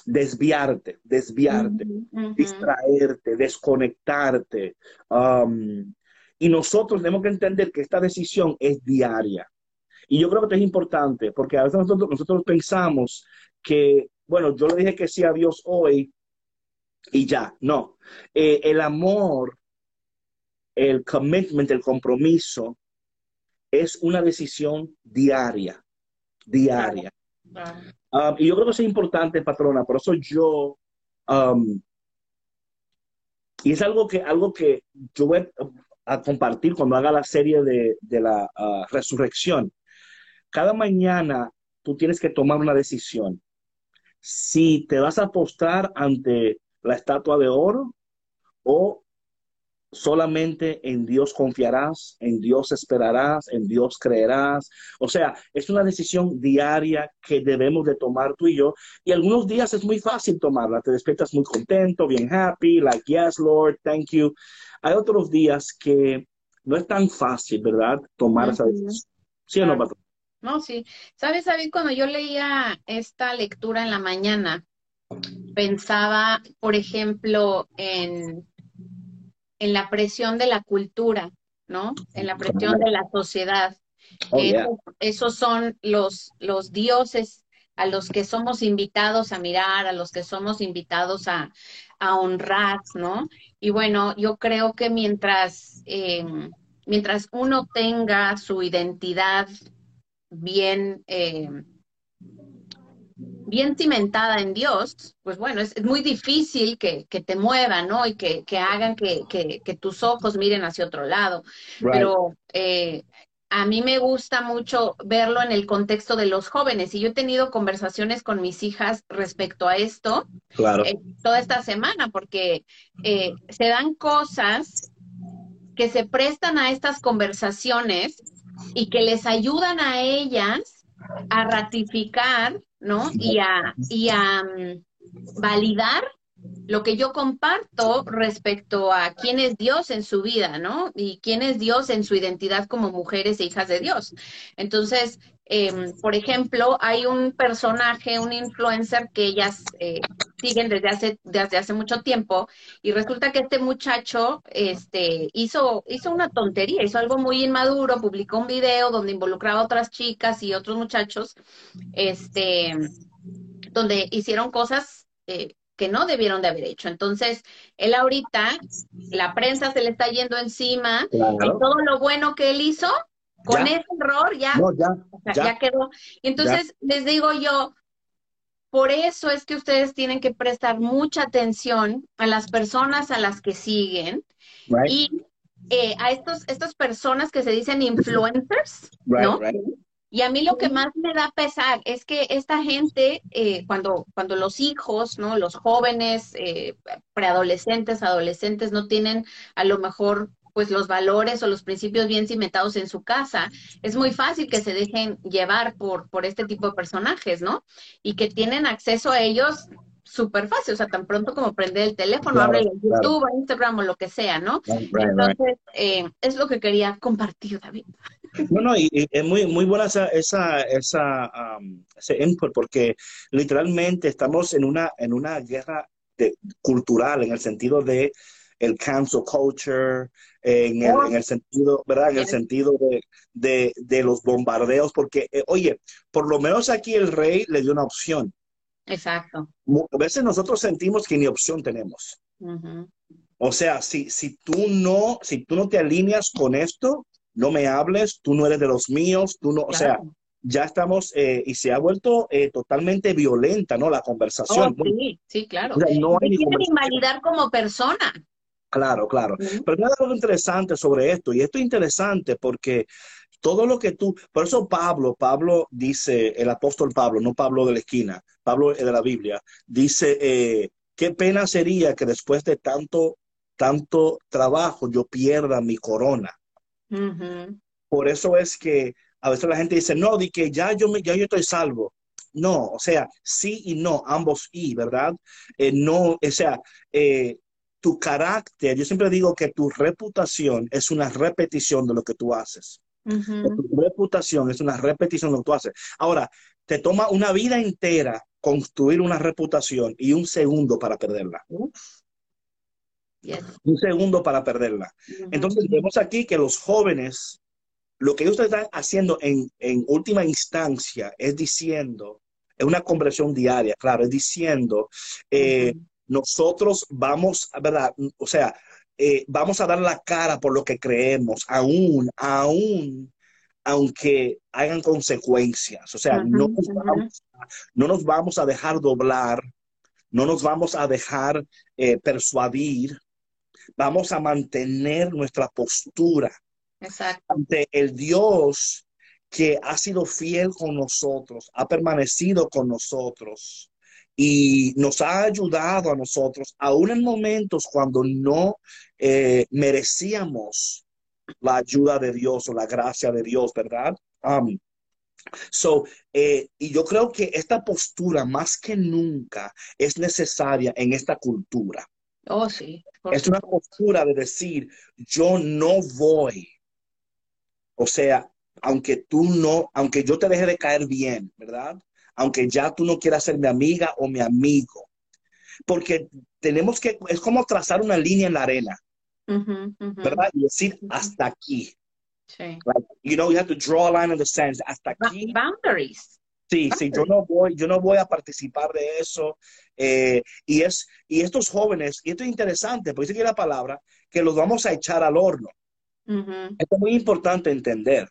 [SPEAKER 2] desviarte, desviarte, distraerte, desconectarte. Um, Y nosotros tenemos que entender que esta decisión es diaria. Y yo creo que es importante, porque a veces nosotros, nosotros pensamos que, bueno, yo le dije que sí a Dios hoy y ya. No. Eh, el amor, el commitment, el compromiso, es una decisión diaria, diaria. Um, y yo creo que eso es importante, patrona, por eso yo, um, y es algo que, algo que yo voy a compartir cuando haga la serie de, la uh, resurrección. Cada mañana tú tienes que tomar una decisión. Si te vas a postrar ante la estatua de oro o solamente en Dios confiarás, en Dios esperarás, en Dios creerás. O sea, es una decisión diaria que debemos de tomar tú y yo. Y algunos días es muy fácil tomarla. Te despiertas muy contento, bien happy, like, yes, Lord, thank you. Hay otros días que no es tan fácil, ¿verdad? Tomar esa decisión. ¿Sí o no, patrón?
[SPEAKER 3] No, sí. ¿Sabes, David? Cuando yo leía esta lectura en la mañana, pensaba, por ejemplo, en en la presión de la cultura, ¿no? En la presión de la sociedad. Oh, esos son los, los dioses a los que somos invitados a mirar, a los que somos invitados a, honrar, ¿no? Y bueno, yo creo que mientras, em, mientras uno tenga su identidad bien em, bien cimentada en Dios, pues bueno, es, muy difícil que, te muevan, ¿no? Y que, hagan que, tus ojos miren hacia otro lado. Pero eh, a mí me gusta mucho verlo en el contexto de los jóvenes y yo he tenido conversaciones con mis hijas respecto a esto
[SPEAKER 2] claro.
[SPEAKER 3] Eh, toda esta semana porque eh, se dan cosas que se prestan a estas conversaciones y que les ayudan a ellas a ratificar ¿no? Y a, y a mm, validar lo que yo comparto respecto a quién es Dios en su vida, ¿no? Y quién es Dios en su identidad como mujeres e hijas de Dios. Entonces, em, por ejemplo, hay un personaje, un influencer que ellas eh, siguen desde hace, desde hace mucho tiempo y resulta que este muchacho este, hizo, hizo una tontería, hizo algo muy inmaduro, publicó un video donde involucraba a otras chicas y otros muchachos, este, donde hicieron cosas eh, que no debieron de haber hecho. Entonces, él ahorita, la prensa se le está yendo encima y todo lo bueno que él hizo, con ese error ya, ya, quedó. entonces, les digo yo, por eso es que ustedes tienen que prestar mucha atención a las personas a las que siguen y eh, a estos, estas personas que se dicen influencers, ¿no? Y a mí lo que más me da pesar es que esta gente, eh, cuando, cuando los hijos, ¿no? Los jóvenes, eh, preadolescentes, adolescentes, no tienen a lo mejor pues los valores o los principios bien cimentados en su casa, es muy fácil que se dejen llevar por, por este tipo de personajes, ¿no? Y que tienen acceso a ellos súper fácil, o sea, tan pronto como prender el teléfono, abre YouTube, Instagram o lo que sea, ¿no? Entonces, eh, es lo que quería compartir, David.
[SPEAKER 2] No, no, y, es muy, muy buena esa, esa, esa um, ese input, porque literalmente estamos en una, en una guerra cultural, en el sentido de el cancel culture, en el, en el sentido, ¿verdad? En el sentido de, de, los bombardeos, porque, eh, oye, por lo menos aquí el rey le dio una opción.
[SPEAKER 3] Exacto.
[SPEAKER 2] A veces nosotros sentimos que ni opción tenemos. O sea, si, si tú no, si tú no te alineas con esto, no me hables, tú no eres de los míos, tú no, o sea, ya estamos, eh, y se ha vuelto eh, totalmente violenta, ¿no? La conversación.
[SPEAKER 3] Oh, sí, sí, claro. no hay ni invalidar como persona.
[SPEAKER 2] Claro, claro. Pero hay algo interesante sobre esto, y esto es interesante porque todo lo que tú, por eso Pablo, Pablo dice, el apóstol Pablo, no Pablo de la esquina, Pablo de la Biblia, dice, eh, qué pena sería que después de tanto, tanto trabajo yo pierda mi corona. Por eso es que a veces la gente dice, no, di que ya yo, me, ya yo estoy salvo. No, o sea, sí y no, ambos y, ¿verdad? Eh, no, o sea, eh, tu carácter, yo siempre digo que tu reputación es una repetición de lo que tú haces. Tu reputación es una repetición de lo que tú haces. Ahora, te toma una vida entera construir una reputación y un segundo para perderla.
[SPEAKER 3] Yes.
[SPEAKER 2] Un segundo para perderla. Entonces vemos aquí que los jóvenes, lo que ellos están haciendo en, en última instancia es diciendo, es una conversión diaria, claro, es diciendo, eh. Nosotros vamos, ¿verdad? O sea, eh, vamos a dar la cara por lo que creemos, aún, aún, aunque hagan consecuencias. O sea, no nos vamos, no nos vamos a dejar doblar, no nos vamos a dejar eh, persuadir, vamos a mantener nuestra postura
[SPEAKER 3] Exacto.
[SPEAKER 2] ante el Dios que ha sido fiel con nosotros, ha permanecido con nosotros y nos ha ayudado a nosotros, aún en momentos cuando no eh, merecíamos la ayuda de Dios o la gracia de Dios, ¿verdad? Um, so, eh, y yo creo que esta postura más que nunca es necesaria en esta cultura.
[SPEAKER 3] Oh, sí.
[SPEAKER 2] Es una postura de decir, yo no voy. O sea, aunque tú no, aunque yo te deje de caer bien, ¿verdad? Aunque ya tú no quieras ser mi amiga o mi amigo. Porque tenemos que, es como trazar una línea en la arena. ¿verdad? Y decir, hasta aquí.
[SPEAKER 3] Sí.
[SPEAKER 2] Like, you know, you have to draw a line in the sands. Hasta aquí.
[SPEAKER 3] Boundaries.
[SPEAKER 2] Sí, sí, yo no voy, yo no voy a participar de eso. Eh, y es, y estos jóvenes, y esto es interesante, porque dice que la palabra, que los vamos a echar al horno. Esto es muy importante entender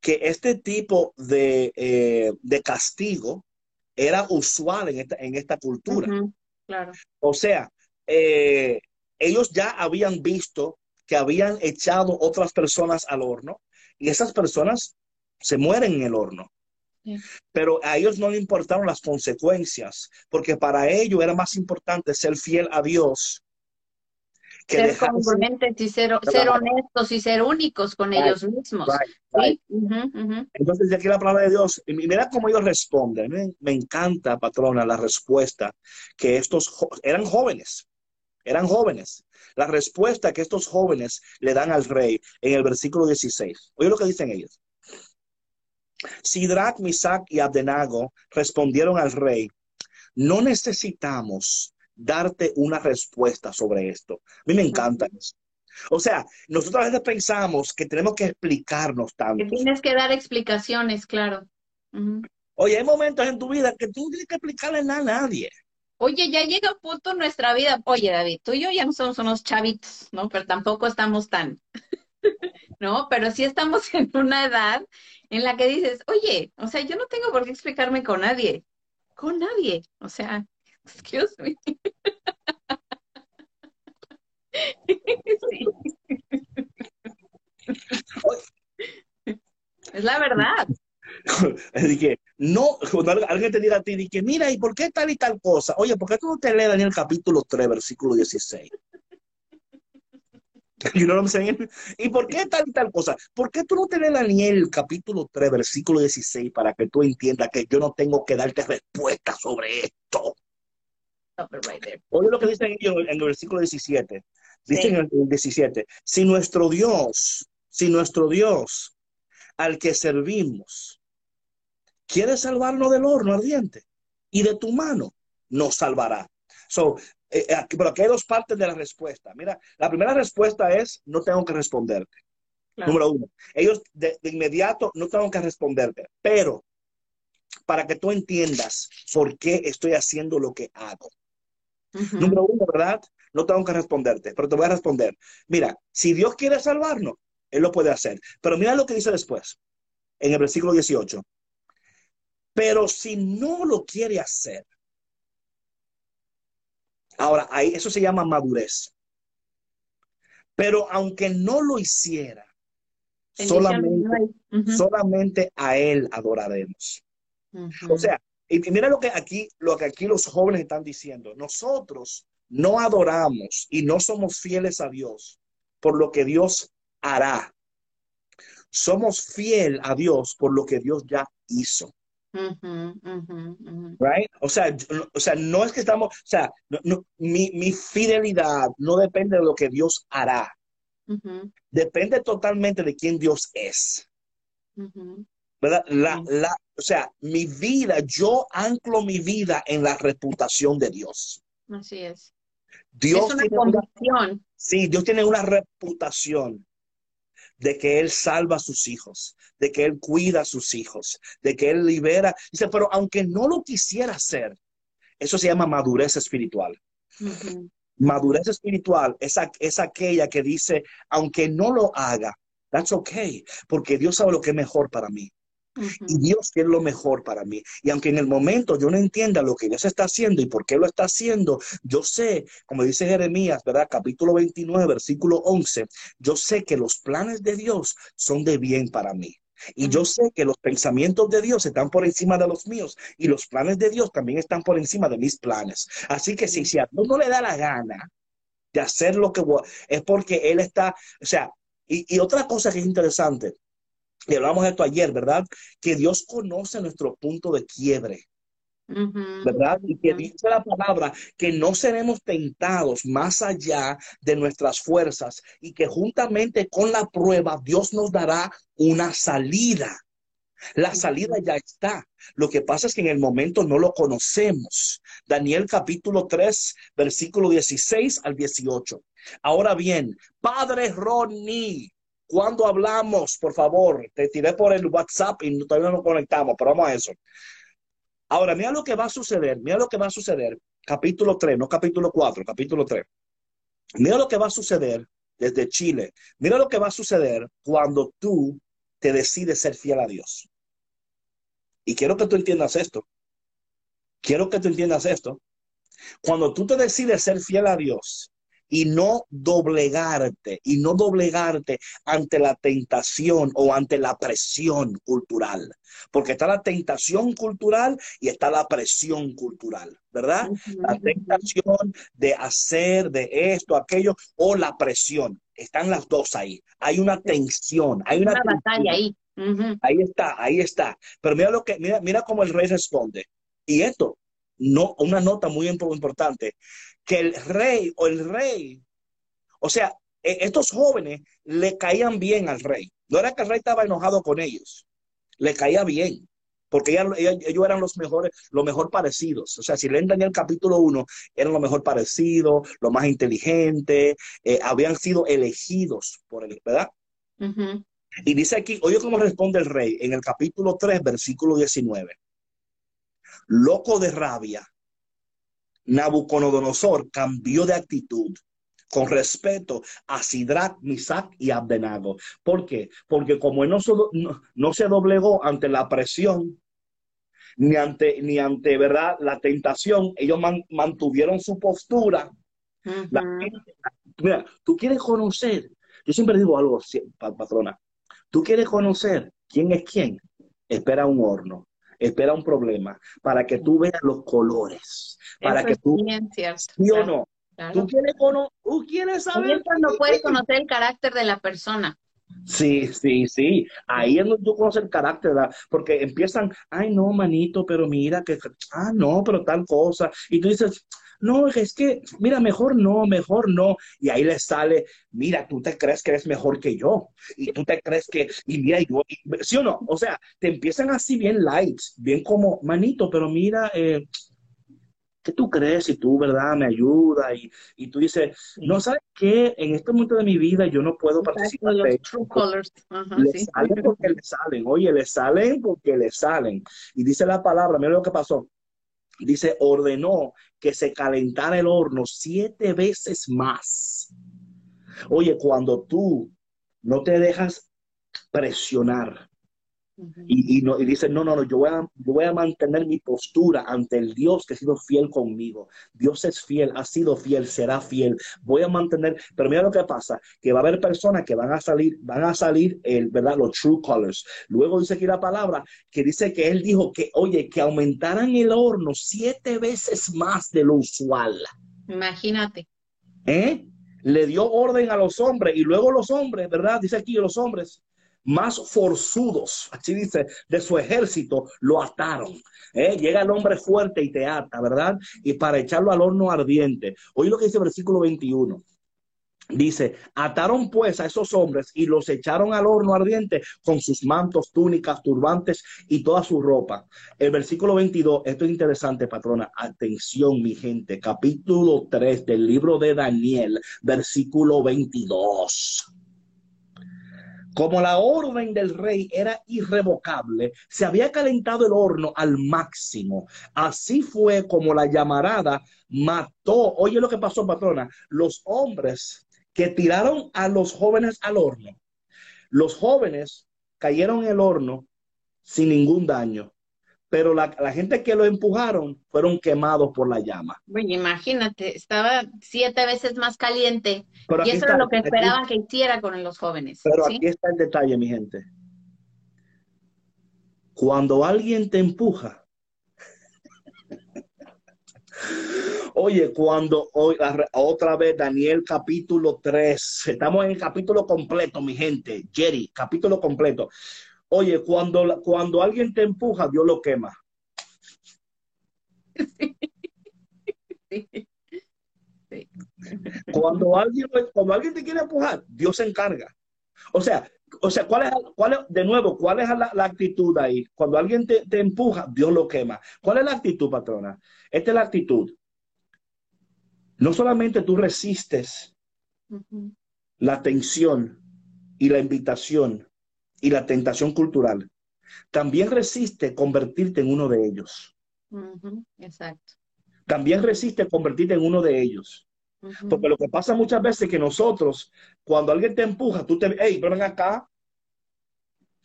[SPEAKER 2] que este tipo de, eh, de castigo era usual en esta, en esta cultura.
[SPEAKER 3] Claro.
[SPEAKER 2] O sea, eh, ellos ya habían visto que habían echado otras personas al horno y esas personas se mueren en el horno. Pero a ellos no le importaron las consecuencias, porque para ellos era más importante ser fiel a Dios
[SPEAKER 3] Ser
[SPEAKER 2] dejarse.
[SPEAKER 3] congruentes y ser, ser honestos y ser únicos con
[SPEAKER 2] Right,
[SPEAKER 3] ellos mismos.
[SPEAKER 2] Right, right.
[SPEAKER 3] Sí. Ujú, ujú.
[SPEAKER 2] Entonces, de aquí la palabra de Dios, y mira cómo ellos responden. Me, me encanta, patrona, la respuesta que estos jo- eran jóvenes, eran jóvenes. La respuesta que estos jóvenes le dan al rey en el versículo 16. Oye lo que dicen ellos. Sidrach, Misac y Abdenago respondieron al rey, no necesitamos darte una respuesta sobre esto. A mí me encanta eso. O sea, nosotros a veces pensamos que tenemos que explicarnos
[SPEAKER 3] Que
[SPEAKER 2] tanto.
[SPEAKER 3] tienes que dar explicaciones, claro.
[SPEAKER 2] Oye, hay momentos en tu vida que tú no tienes que explicarle nada a nadie.
[SPEAKER 3] Oye, ya llega un punto en nuestra vida. Oye, David, tú y yo ya no somos unos chavitos, ¿no? Pero tampoco estamos tan, ¿no? Pero sí estamos en una edad en la que dices, oye, o sea, yo no tengo por qué explicarme con nadie, con nadie. O sea, excuse me. Sí. Es la verdad.
[SPEAKER 2] Así que, no, cuando alguien te diga a ti, di que, mira, ¿y por qué tal y tal cosa? Oye, ¿por qué tú no te lees Daniel capítulo 3, versículo 16? You know what I'm saying? ¿Y por qué tal y tal cosa? ¿Por qué tú no te lees Daniel capítulo 3, versículo 16 para que tú entiendas que yo no tengo que darte respuesta sobre esto?
[SPEAKER 3] Stop it right there.
[SPEAKER 2] Oye lo que dicen ellos en el versículo 17. Dicen en el 17, si nuestro Dios, si nuestro Dios al que servimos quiere salvarnos del horno ardiente y de tu mano, nos salvará. So, eh, eh, aquí- pero aquí hay dos partes de la respuesta. Mira, la primera respuesta es, no tengo que responderte.
[SPEAKER 3] Claro.
[SPEAKER 2] Número uno, ellos de, de inmediato no tengo que responderte, pero para que tú entiendas por qué estoy haciendo lo que hago.
[SPEAKER 3] Ujú.
[SPEAKER 2] Número uno, ¿verdad? No tengo que responderte, pero te voy a responder. Mira, si Dios quiere salvarnos, Él lo puede hacer. Pero mira lo que dice después, en el versículo 18. Pero si no lo quiere hacer, ahora, ahí eso se llama madurez. Pero aunque no lo hiciera, solamente, solamente a Él adoraremos. O sea, y mira lo que aquí, lo que aquí los jóvenes están diciendo. Nosotros no adoramos y no somos fieles a Dios por lo que Dios hará. Somos fiel a Dios por lo que Dios ya hizo. Right? O sea, o sea, no es que estamos, o sea, no- no, mi, mi fidelidad no depende de lo que Dios hará. Depende totalmente de quién Dios es. ¿verdad? La, la, o sea, mi vida, yo anclo mi vida en la reputación de Dios.
[SPEAKER 3] Así es.
[SPEAKER 2] Dios
[SPEAKER 3] es una
[SPEAKER 2] tiene una, sí, Dios tiene una reputación de que Él salva a sus hijos, de que Él cuida a sus hijos, de que Él libera. Dice, pero aunque no lo quisiera hacer, eso se llama madurez espiritual. Madurez espiritual es, a- es aquella que dice, aunque no lo haga, that's okay, porque Dios sabe lo que es mejor para mí. Y. Dios quiere lo mejor para mí. Y aunque en el momento yo no entienda lo que Dios está haciendo y por qué lo está haciendo, yo sé, como dice Jeremías, ¿verdad? Capítulo 29, versículo 11, yo sé que los planes de Dios son de bien para mí. Y yo sé que los pensamientos de Dios están por encima de los míos y los planes de Dios también están por encima de mis planes. Así que si, si a Dios no le da la gana de hacer lo que es porque Él está, o sea, y, y otra cosa que es interesante, y hablamos de esto ayer, ¿verdad? Que Dios conoce nuestro punto de quiebre. ¿verdad? Y que dice la palabra que no seremos tentados más allá de nuestras fuerzas y que juntamente con la prueba Dios nos dará una salida. La salida ya está. Lo que pasa es que en el momento no lo conocemos. Daniel capítulo 3, versículo 16 al 18. Ahora bien, Padre Ronnie, cuando hablamos, por favor, te tiré por el WhatsApp y todavía no conectamos, pero vamos a eso. Ahora, mira lo que va a suceder, mira lo que va a suceder. Capítulo 3, no capítulo 4, capítulo 3. Mira lo que va a suceder desde Chile. Mira lo que va a suceder cuando tú te decides ser fiel a Dios. Y quiero que tú entiendas esto. Quiero que tú entiendas esto. Cuando tú te decides ser fiel a Dios y no doblegarte, y no doblegarte ante la tentación o ante la presión cultural, porque está la tentación cultural y está la presión cultural, ¿verdad? La tentación de hacer de esto, aquello, o la presión. Están las dos ahí. Hay una tensión, hay una,
[SPEAKER 3] Una batalla ahí.
[SPEAKER 2] Ahí está, ahí está. Pero mira lo que, mira, mira cómo el rey responde. Y esto, no, una nota muy impo- importante, que el rey o el rey, o sea, e- estos jóvenes le caían bien al rey. No era que el rey estaba enojado con ellos, le caía bien. Porque ella- ella- ellos eran los mejores, los mejor parecidos. O sea, si leen Daniel capítulo 1, eran lo mejor parecidos, lo más inteligente, eh, habían sido elegidos por él, ¿verdad? Y dice aquí, oye cómo responde el rey en el capítulo 3, versículo 19. Loco de rabia, Nabucodonosor cambió de actitud con respeto a Sidrach, Misac y Abdenago. ¿Por qué? Porque como él no, so- no- no se doblegó ante la presión, ni ante, ni ante ¿verdad? la tentación, ellos man- mantuvieron su postura. La
[SPEAKER 3] Ujú.
[SPEAKER 2] gente- mira, tú quieres conocer, yo siempre digo algo patrona, tú quieres conocer quién es quién, espera un horno, espera un problema, para que tú veas los colores, para
[SPEAKER 3] Eso
[SPEAKER 2] que tú,
[SPEAKER 3] bien cierto.
[SPEAKER 2] sí o no,
[SPEAKER 3] claro.
[SPEAKER 2] tú quieres, cono- tú quieres saber.
[SPEAKER 3] es cuando puedes conocer el carácter de la persona.
[SPEAKER 2] Sí, sí, sí. Ahí es donde tú conoces el carácter, ¿verdad? Porque empiezan, ay, no, manito, pero mira que, ah, no, pero tal cosa. Y tú dices, no, es que, mira, mejor no, mejor no. Y ahí le sale, mira, tú te crees que eres mejor que yo. Y tú te crees que, y mira, yo, y- ¿sí o no? O sea, te empiezan así bien lights, bien como, manito, pero mira, eh, ¿qué tú crees? Y tú, ¿verdad? Me ayuda. Y, y tú dices, no, ¿sabes qué? En este momento de mi vida yo no puedo participar
[SPEAKER 3] los
[SPEAKER 2] de
[SPEAKER 3] true colors. Ajá,
[SPEAKER 2] le
[SPEAKER 3] sí.
[SPEAKER 2] salen porque le salen, oye, le salen porque le salen. Y dice la palabra, mira lo que pasó. Dice, ordenó que se calentara el horno siete veces más. Oye, cuando tú no te dejas presionar Y, y no, y dices, no, no, no, yo voy, a, yo voy a mantener mi postura ante el Dios que ha sido fiel conmigo. Dios es fiel, ha sido fiel, será fiel. Voy a mantener, pero mira lo que pasa, que va a haber personas que van a salir, van a salir, el, ¿verdad? Los true colors. Luego dice aquí la palabra que dice que él dijo que, oye, que aumentaran el horno siete veces más de lo usual.
[SPEAKER 3] Imagínate.
[SPEAKER 2] ¿eh? Le dio orden a los hombres y luego los hombres, ¿verdad? Dice aquí los hombres más forzudos, así dice, de su ejército, lo ataron. ¿eh? Llega el hombre fuerte y te ata, ¿verdad? Y para echarlo al horno ardiente. Oye lo que dice el versículo 21. Dice, ataron pues a esos hombres y los echaron al horno ardiente con sus mantos, túnicas, turbantes y toda su ropa. El versículo 22, esto es interesante, patrona. Atención, mi gente. Capítulo 3 del libro de Daniel, versículo 22. Como la orden del rey era irrevocable, se había calentado el horno al máximo. Así fue como la llamarada mató. Oye lo que pasó, patrona. Los hombres que tiraron a los jóvenes al horno. Los jóvenes cayeron en el horno sin ningún daño, pero la, la gente que lo empujaron fueron quemados por la llama.
[SPEAKER 3] Bueno, imagínate, estaba siete veces más caliente
[SPEAKER 2] Pero
[SPEAKER 3] y eso
[SPEAKER 2] está-
[SPEAKER 3] era lo que
[SPEAKER 2] aquí-
[SPEAKER 3] esperaban que hiciera con los jóvenes.
[SPEAKER 2] Pero
[SPEAKER 3] ¿sí?
[SPEAKER 2] aquí está el detalle, mi gente. Cuando alguien te empuja, oye, cuando hoy otra vez Daniel capítulo 3, estamos en el capítulo completo, mi gente, Jerry, capítulo completo. Oye, cuando, cuando alguien te empuja, Dios lo quema.
[SPEAKER 3] Sí. Sí.
[SPEAKER 2] Cuando alguien, cuando alguien te quiere empujar, Dios se encarga. O sea, o sea, ¿cuál es, cuál es- de nuevo, cuál es la, la actitud ahí? Cuando alguien te, te empuja, Dios lo quema. ¿Cuál es la actitud, patrona? Esta es la actitud. No solamente tú resistes la tensión y la invitación y la tentación cultural, también resiste convertirte en uno de ellos.
[SPEAKER 3] Exacto.
[SPEAKER 2] También resiste convertirte en uno de ellos. Porque lo que pasa muchas veces es que nosotros, cuando alguien te empuja, tú te, hey, ven acá.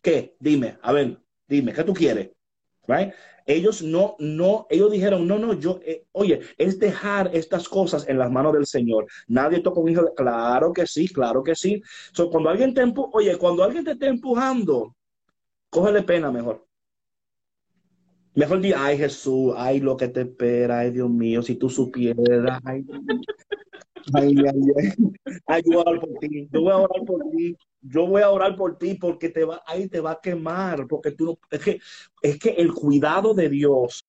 [SPEAKER 2] ¿Qué? Dime, a ver, dime, ¿qué tú quieres? Right? Ellos no, no, ellos dijeron, no, no, yo, eh, oye, es dejar estas cosas en las manos del Señor. Nadie toca un hijo, claro que sí, claro que sí. So, cuando alguien te empuja, oye, cuando alguien te esté empujando, cógele pena mejor. Mejor di, ay Jesús, ay lo que te espera, ay Dios mío, si tú supieras, ay, ay, ay, ay, yo voy a orar por ti, yo voy a orar por ti, yo voy a orar por ti porque te va, ahí te va a quemar, porque tú no, es que, es que el cuidado de Dios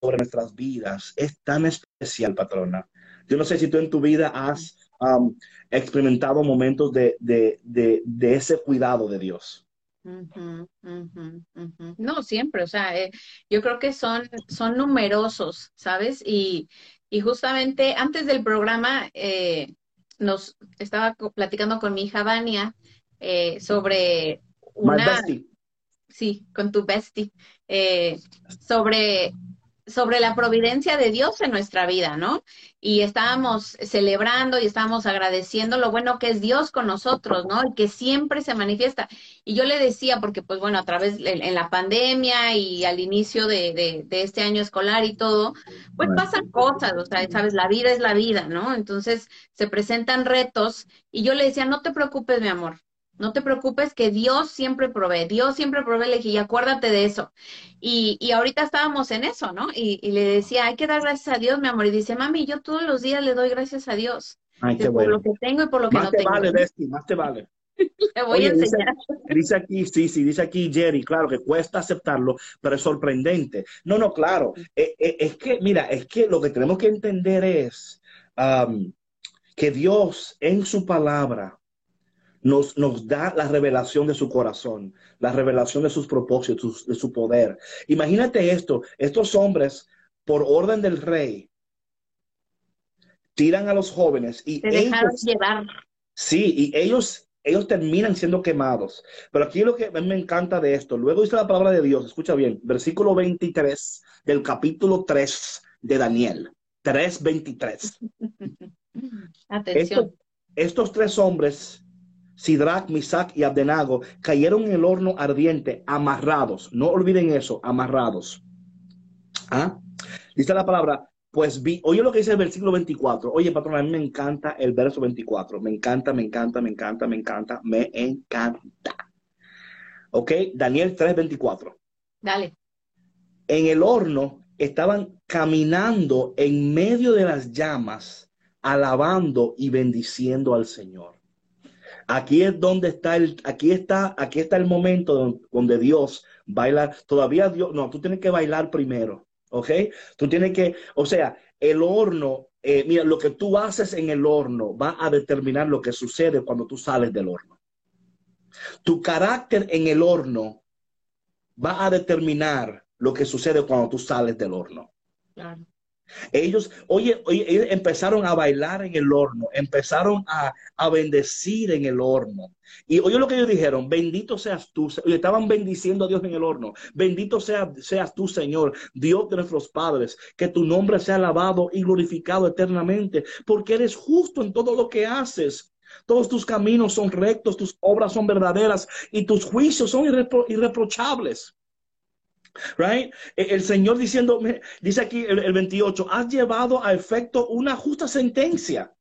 [SPEAKER 2] sobre nuestras vidas es tan especial, patrona. Yo no sé si tú en tu vida has um, experimentado momentos de, de, de, de ese cuidado de Dios.
[SPEAKER 3] Ujú, ujú, ujú. No, siempre, o sea, eh, yo creo que son, son numerosos, ¿sabes? Y, y justamente antes del programa eh, nos estaba platicando con mi hija Vania eh, sobre
[SPEAKER 2] My
[SPEAKER 3] una,
[SPEAKER 2] bestie.
[SPEAKER 3] sí, con tu bestie, eh, sobre, sobre la providencia de Dios en nuestra vida, ¿no? Y estábamos celebrando y estábamos agradeciendo lo bueno que es Dios con nosotros, ¿no? Y que siempre se manifiesta. Y yo le decía, porque pues bueno, a través, en, en la pandemia y al inicio de, de, de este año escolar y todo, pues pasan cosas, o sea, sabes, la vida es la vida, ¿no? Entonces se presentan retos y yo le decía, no te preocupes, mi amor. No te preocupes que Dios siempre provee, Dios siempre provee, le dije, y acuérdate de eso. Y, y ahorita estábamos en eso, ¿no? Y, y le decía, hay que dar gracias a Dios, mi amor. Y dice, mami, yo todos los días le doy gracias a Dios,
[SPEAKER 2] Ay, qué
[SPEAKER 3] por
[SPEAKER 2] bueno.
[SPEAKER 3] lo que tengo y por lo que
[SPEAKER 2] Más
[SPEAKER 3] no
[SPEAKER 2] te
[SPEAKER 3] tengo.
[SPEAKER 2] vale, bestie, más te vale.
[SPEAKER 3] Le voy a
[SPEAKER 2] dice,
[SPEAKER 3] enseñar.
[SPEAKER 2] dice aquí, sí, sí, dice aquí Jerry, claro que cuesta aceptarlo, pero es sorprendente. No, no, claro, eh, eh, es que, mira, es que lo que tenemos que entender es um, que Dios en su palabra nos, nos da la revelación de su corazón, la revelación de sus propósitos, de su poder. Imagínate esto, estos hombres, por orden del rey, tiran a los jóvenes y
[SPEAKER 3] Te dejaron
[SPEAKER 2] ellos
[SPEAKER 3] llevar.
[SPEAKER 2] Sí, y ellos, ellos terminan siendo quemados. Pero aquí lo que a mí me encanta de esto, luego dice la palabra de Dios, escucha bien, versículo 23 del capítulo 3 de Daniel, 3.23.
[SPEAKER 3] Atención.
[SPEAKER 2] Estos, estos tres hombres, Sidrach, Misac y Abdenago, cayeron en el horno ardiente, amarrados. No olviden eso, amarrados. ¿Ah? Dice la palabra, pues vi, oye lo que dice el versículo 24. Oye, patrón, a mí me encanta el verso 24. Me encanta, me encanta, me encanta, me encanta, me encanta. Ok, Daniel 3:24.
[SPEAKER 3] Dale.
[SPEAKER 2] En el horno estaban caminando en medio de las llamas, alabando y bendiciendo al Señor. Aquí es donde está el, aquí está, aquí está el momento don- donde Dios baila. Todavía Dios, no, tú tienes que bailar primero, ¿ok? Tú tienes que, o sea, el horno eh, mira, lo que tú haces en el horno va a determinar lo que sucede cuando tú sales del horno. Tu carácter en el horno va a determinar lo que sucede cuando tú sales del horno. Ellos, oye, oye, empezaron a bailar en el horno, empezaron a, a bendecir en el horno. Y oye lo que ellos dijeron, bendito seas tú, estaban bendiciendo a Dios en el horno, bendito sea, seas tú, Señor, Dios de nuestros padres, que tu nombre sea alabado y glorificado eternamente, porque eres justo en todo lo que haces. Todos tus caminos son rectos, tus obras son verdaderas y tus juicios son irrepro irreprochables. Right? E, El Señor diciendo, dice aquí el, el 28, has llevado a efecto una justa sentencia.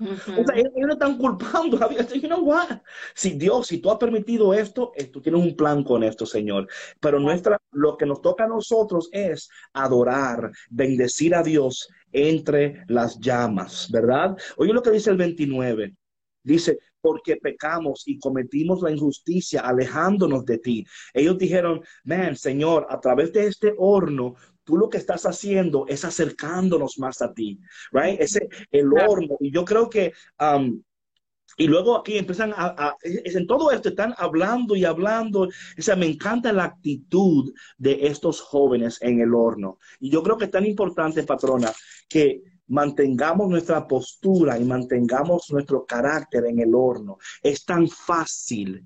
[SPEAKER 3] Ujú.
[SPEAKER 2] O sea, ellos no están culpando a Dios. You know what? Si Dios, si tú has permitido esto, eh, tú tienes un plan con esto, Señor. Pero nuestra, lo que nos toca a nosotros es adorar, bendecir a Dios entre las llamas, ¿verdad? Oye lo que dice el 29. Dice, porque pecamos y cometimos la injusticia alejándonos de ti. Ellos dijeron, man, Señor, a través de este horno, tú lo que estás haciendo es acercándonos más a ti, right? Ese, el horno. Y yo creo que, um, y luego aquí empiezan a, a- es- en todo esto están hablando y hablando. O sea, me encanta la actitud de estos jóvenes en el horno. Y yo creo que es tan importante, patrona, que mantengamos nuestra postura y mantengamos nuestro carácter en el horno. Es tan fácil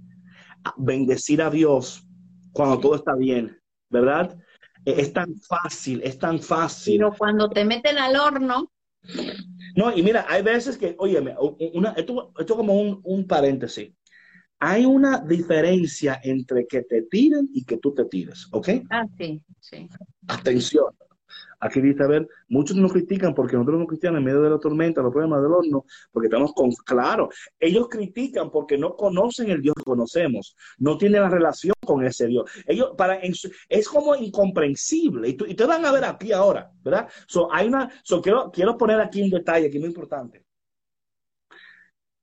[SPEAKER 2] bendecir a Dios cuando todo está bien, ¿verdad? E, Es tan fácil, es tan fácil.
[SPEAKER 3] Pero cuando te meten al horno,
[SPEAKER 2] No, y mira, hay veces que, oye, una, esto, esto como un, un paréntesis. Hay una diferencia entre que te tiren y que tú te tires, ¿ok?
[SPEAKER 3] ah, sí, sí.
[SPEAKER 2] Atención. Aquí dice, a ver, muchos nos critican porque nosotros los cristianos en medio de la tormenta, los problemas del horno, porque estamos con, claro, ellos critican porque no conocen el Dios que conocemos, no tienen la relación con ese Dios. Ellos, para, es como incomprensible. Y, tú- y te van a ver aquí ahora, ¿verdad? So, hay una, so, quiero, quiero poner aquí un detalle que es muy importante.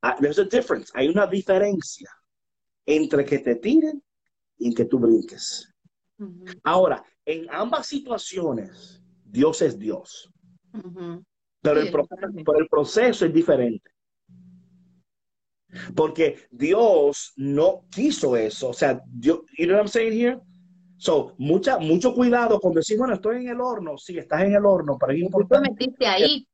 [SPEAKER 2] Ah, there's a difference. Hay una diferencia entre que te tiren y que tú brinques. Ahora, en ambas situaciones, Dios es Dios,
[SPEAKER 3] ujú.
[SPEAKER 2] pero,
[SPEAKER 3] Sí,
[SPEAKER 2] el, pro-
[SPEAKER 3] para mí.
[SPEAKER 2] pero el proceso es diferente. Porque Dios no quiso eso. O sea, Dios, you know what I'm saying here? So, mucha, mucho cuidado cuando decimos, bueno, estoy en el horno. Sí, estás en el horno, pero es
[SPEAKER 3] Tú te
[SPEAKER 2] importante.
[SPEAKER 3] metiste ahí.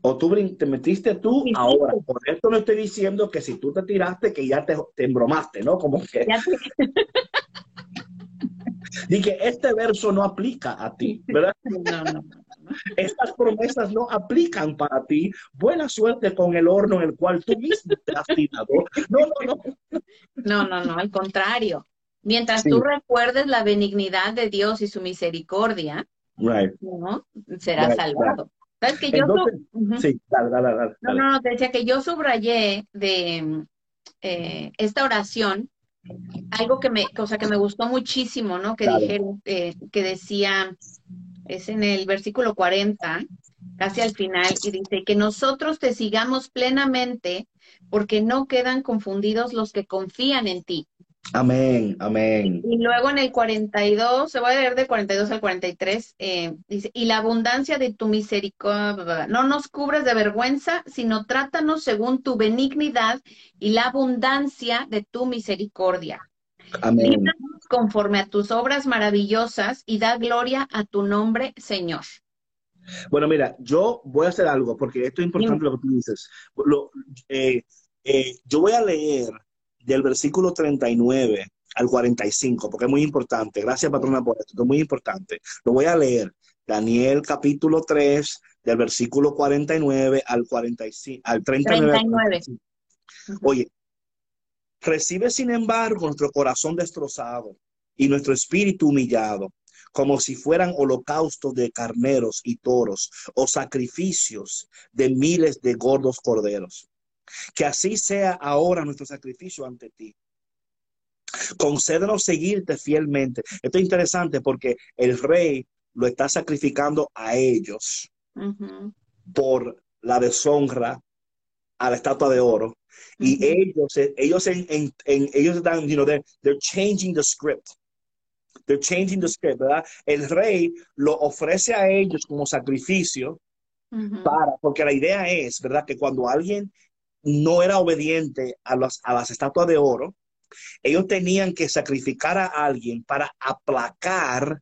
[SPEAKER 2] O tú te metiste tú
[SPEAKER 3] Sí, sí.
[SPEAKER 2] ahora. Por esto no estoy diciendo que si tú te tiraste, que ya te, te embromaste, ¿no? Como que,
[SPEAKER 3] Ya te-
[SPEAKER 2] di que este verso no aplica a ti, ¿verdad?
[SPEAKER 3] No, no.
[SPEAKER 2] Estas promesas no aplican para ti. Buena suerte con el horno en el cual tú mismo te has tirado. No, no, no.
[SPEAKER 3] No, no, no, al contrario. Mientras
[SPEAKER 2] Sí.
[SPEAKER 3] tú recuerdes la benignidad de Dios y su misericordia,
[SPEAKER 2] Right.
[SPEAKER 3] ¿no? Serás
[SPEAKER 2] Right,
[SPEAKER 3] salvado. ¿Sabes que yo
[SPEAKER 2] Entonces,
[SPEAKER 3] sub- Ujú.
[SPEAKER 2] Sí, dale, dale, dale.
[SPEAKER 3] No, no, no, te decía que yo subrayé de eh, esta oración algo que me, cosa que me gustó muchísimo, ¿no? Que
[SPEAKER 2] Claro.
[SPEAKER 3] dijeron, eh, que decía, es en el versículo 40, casi al final, y dice, que nosotros te sigamos plenamente porque no quedan confundidos los que confían en ti.
[SPEAKER 2] Amén, amén.
[SPEAKER 3] Y luego en el 42, se va a leer del 42 al 43, eh, dice, y la abundancia de tu misericordia, no nos cubres de vergüenza, sino trátanos según tu benignidad y la abundancia de tu misericordia.
[SPEAKER 2] Amén.
[SPEAKER 3] Líbranos conforme a tus obras maravillosas y da gloria a tu nombre, Señor.
[SPEAKER 2] Bueno, mira, yo voy a hacer algo porque esto es importante lo que tú dices. Lo- eh, eh, yo voy a leer del versículo 39 al 45 porque es muy importante. Gracias, patrona, por esto. Es muy importante. Lo voy a leer. Daniel capítulo 3, del versículo 49 al 45, al 39.
[SPEAKER 3] 39.
[SPEAKER 2] Oye, recibe sin embargo nuestro corazón destrozado y nuestro espíritu humillado, como si fueran holocaustos de carneros y toros o sacrificios de miles de gordos corderos. Que así sea ahora nuestro sacrificio ante ti. Concédenos seguirte fielmente. Esto es interesante porque el rey lo está sacrificando a ellos
[SPEAKER 3] Ujú,
[SPEAKER 2] por la deshonra a la estatua de oro. Y
[SPEAKER 3] ujú.
[SPEAKER 2] ellos, ellos, en, en- en- ellos están, you know, they're, they're changing the script. They're changing the script, ¿verdad? El rey lo ofrece a ellos como sacrificio
[SPEAKER 3] Ujú.
[SPEAKER 2] para, porque la idea es, ¿verdad? Que cuando alguien no era obediente a las, a las estatuas de oro, ellos tenían que sacrificar a alguien para aplacar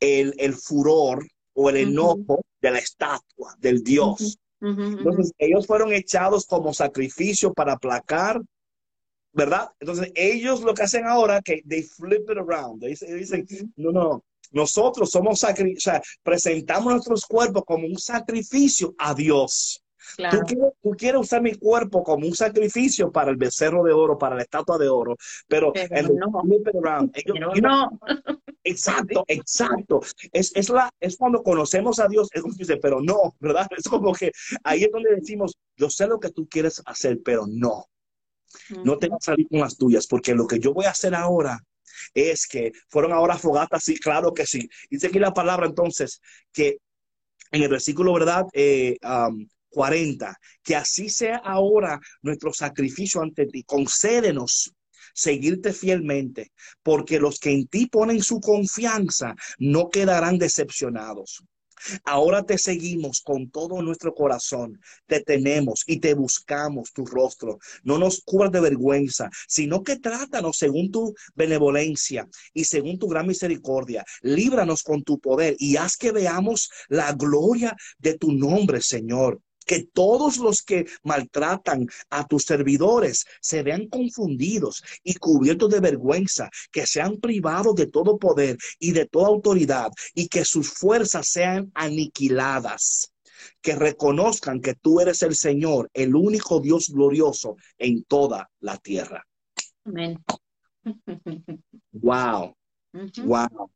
[SPEAKER 2] el, el furor o el enojo de la estatua, del dios. Entonces, ellos fueron echados como sacrificio para aplacar, ¿verdad? Entonces, ellos lo que hacen ahora, que they flip it around. Ellos dicen, no, no, nosotros somos o sea, presentamos nuestros cuerpos como un sacrificio a Dios. Tú
[SPEAKER 3] Claro.
[SPEAKER 2] quieres, tú quieres usar mi cuerpo como un sacrificio para el becerro de oro, para la estatua de oro, pero
[SPEAKER 3] Pero
[SPEAKER 2] en
[SPEAKER 3] no.
[SPEAKER 2] around, ellos-
[SPEAKER 3] Pero
[SPEAKER 2] you know,
[SPEAKER 3] no.
[SPEAKER 2] Exacto, exacto. Es, es, la, es cuando conocemos a Dios, es como dice, pero no, ¿verdad? Es como que ahí es donde decimos, yo sé lo que tú quieres hacer, pero no, no te vas a salir con las tuyas, porque lo que yo voy a hacer ahora es que fueron ahora fogatas, sí, claro que sí. Dice aquí la palabra entonces, que en el versículo, ¿verdad? Eh, um, 40, que así sea ahora nuestro sacrificio ante ti. Concédenos seguirte fielmente, porque los que en ti ponen su confianza no quedarán decepcionados. Ahora te seguimos con todo nuestro corazón, te tenemos y te buscamos tu rostro. No nos cubras de vergüenza, sino que trátanos según tu benevolencia y según tu gran misericordia. Líbranos con tu poder y haz que veamos la gloria de tu nombre, Señor. Que todos los que maltratan a tus servidores se vean confundidos y cubiertos de vergüenza, que sean privados de todo poder y de toda autoridad y que sus fuerzas sean aniquiladas. Que reconozcan que tú eres el Señor, el único Dios glorioso en toda la tierra.
[SPEAKER 3] Amén.
[SPEAKER 2] Wow, wow.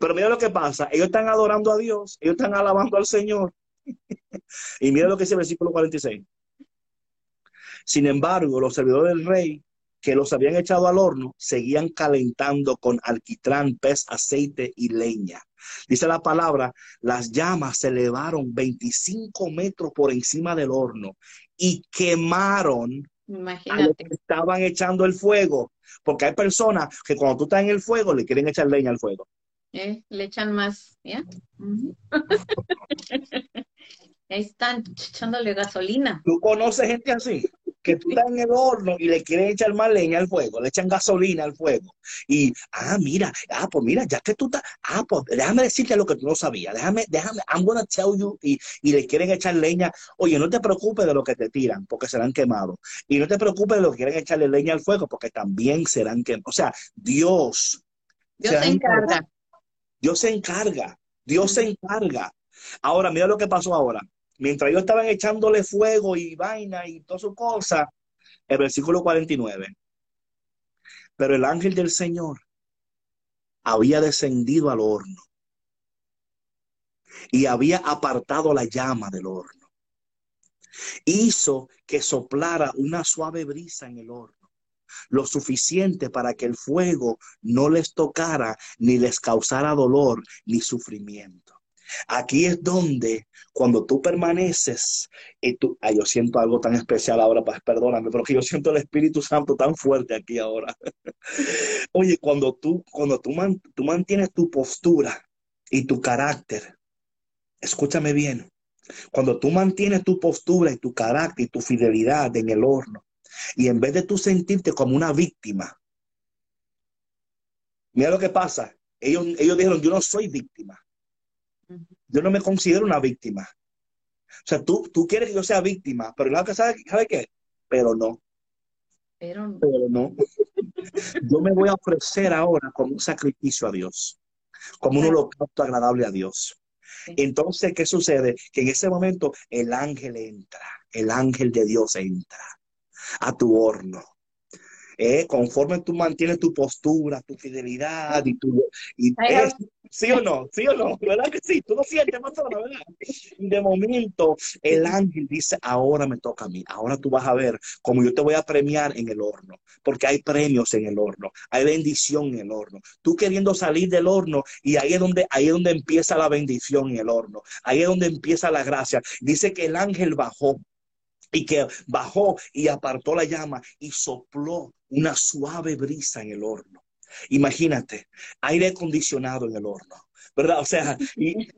[SPEAKER 2] Pero mira lo que pasa, ellos están adorando a Dios, ellos están alabando al Señor. Y mira lo que dice el versículo 46. Sin embargo, los servidores del rey que los habían echado al horno seguían calentando con alquitrán, pez, aceite y leña. Dice la palabra, las llamas se elevaron 25 metros por encima del horno y quemaron a los
[SPEAKER 3] Imagínate.
[SPEAKER 2] que estaban echando el fuego. Porque hay personas que cuando tú estás en el fuego le quieren echar leña al fuego.
[SPEAKER 3] ¿eh? Le echan más, ¿ya? Ujú. Ahí están echándole gasolina.
[SPEAKER 2] ¿Tú conoces gente así? Que tú estás en el horno y le quieren echar más leña al fuego, le echan gasolina al fuego. Y, ah, mira, ah, pues mira, ya que tú estás, ah, pues déjame decirte lo que tú no sabías, déjame, déjame, I'm gonna tell you, y, y le quieren echar leña. Oye, no te preocupes de lo que te tiran, porque serán quemados. Y no te preocupes de lo que quieren echarle leña al fuego, porque también serán quemados. O sea, Dios,
[SPEAKER 3] Dios
[SPEAKER 2] se
[SPEAKER 3] encarga.
[SPEAKER 2] Dios se encarga, Dios se encarga. Ahora, mira lo que pasó ahora. Mientras ellos estaban echándole fuego y vaina y todas sus cosas, el versículo 49. Pero el ángel del Señor había descendido al horno y había apartado la llama del horno. Hizo que soplara una suave brisa en el horno, lo suficiente para que el fuego no les tocara ni les causara dolor ni sufrimiento. Aquí es donde, cuando tú permaneces, y tú, yo siento algo tan especial ahora, pues, perdóname, pero que yo siento el Espíritu Santo tan fuerte aquí ahora. Oye, cuando tú, cuando tú, man- tú mantienes tu postura y tu carácter, escúchame bien, cuando tú mantienes tu postura y tu carácter y tu fidelidad en el horno, y en vez de tú sentirte como una víctima, mira lo que pasa. Ellos, ellos dijeron, yo no soy víctima. Yo no me considero una víctima. O sea, tú, tú quieres que yo sea víctima, pero la que sabe, ¿sabe qué? Pero no,
[SPEAKER 3] Pero
[SPEAKER 2] pero no. Yo me voy a ofrecer ahora como un sacrificio a Dios, como un holocausto agradable a Dios.
[SPEAKER 3] Sí.
[SPEAKER 2] Entonces, ¿qué sucede? Que en ese momento el ángel entra, el ángel de Dios entra a tu horno. Eh, conforme tú mantienes tu postura, tu fidelidad y tu... Y, eh, ¿Sí o no? ¿Sí o no? ¿Verdad que sí? Tú lo sientes, pastora, ¿verdad? De momento, el ángel dice, ahora me toca a mí, ahora tú vas a ver cómo yo te voy a premiar en el horno, porque hay premios en el horno, hay bendición en el horno. Tú queriendo salir del horno y ahí es donde, ahí es donde empieza la bendición en el horno, ahí es donde empieza la gracia. Dice que el ángel bajó y que bajó y apartó la llama y sopló una suave brisa en el horno. Imagínate, aire acondicionado en el horno, ¿verdad? O sea, y,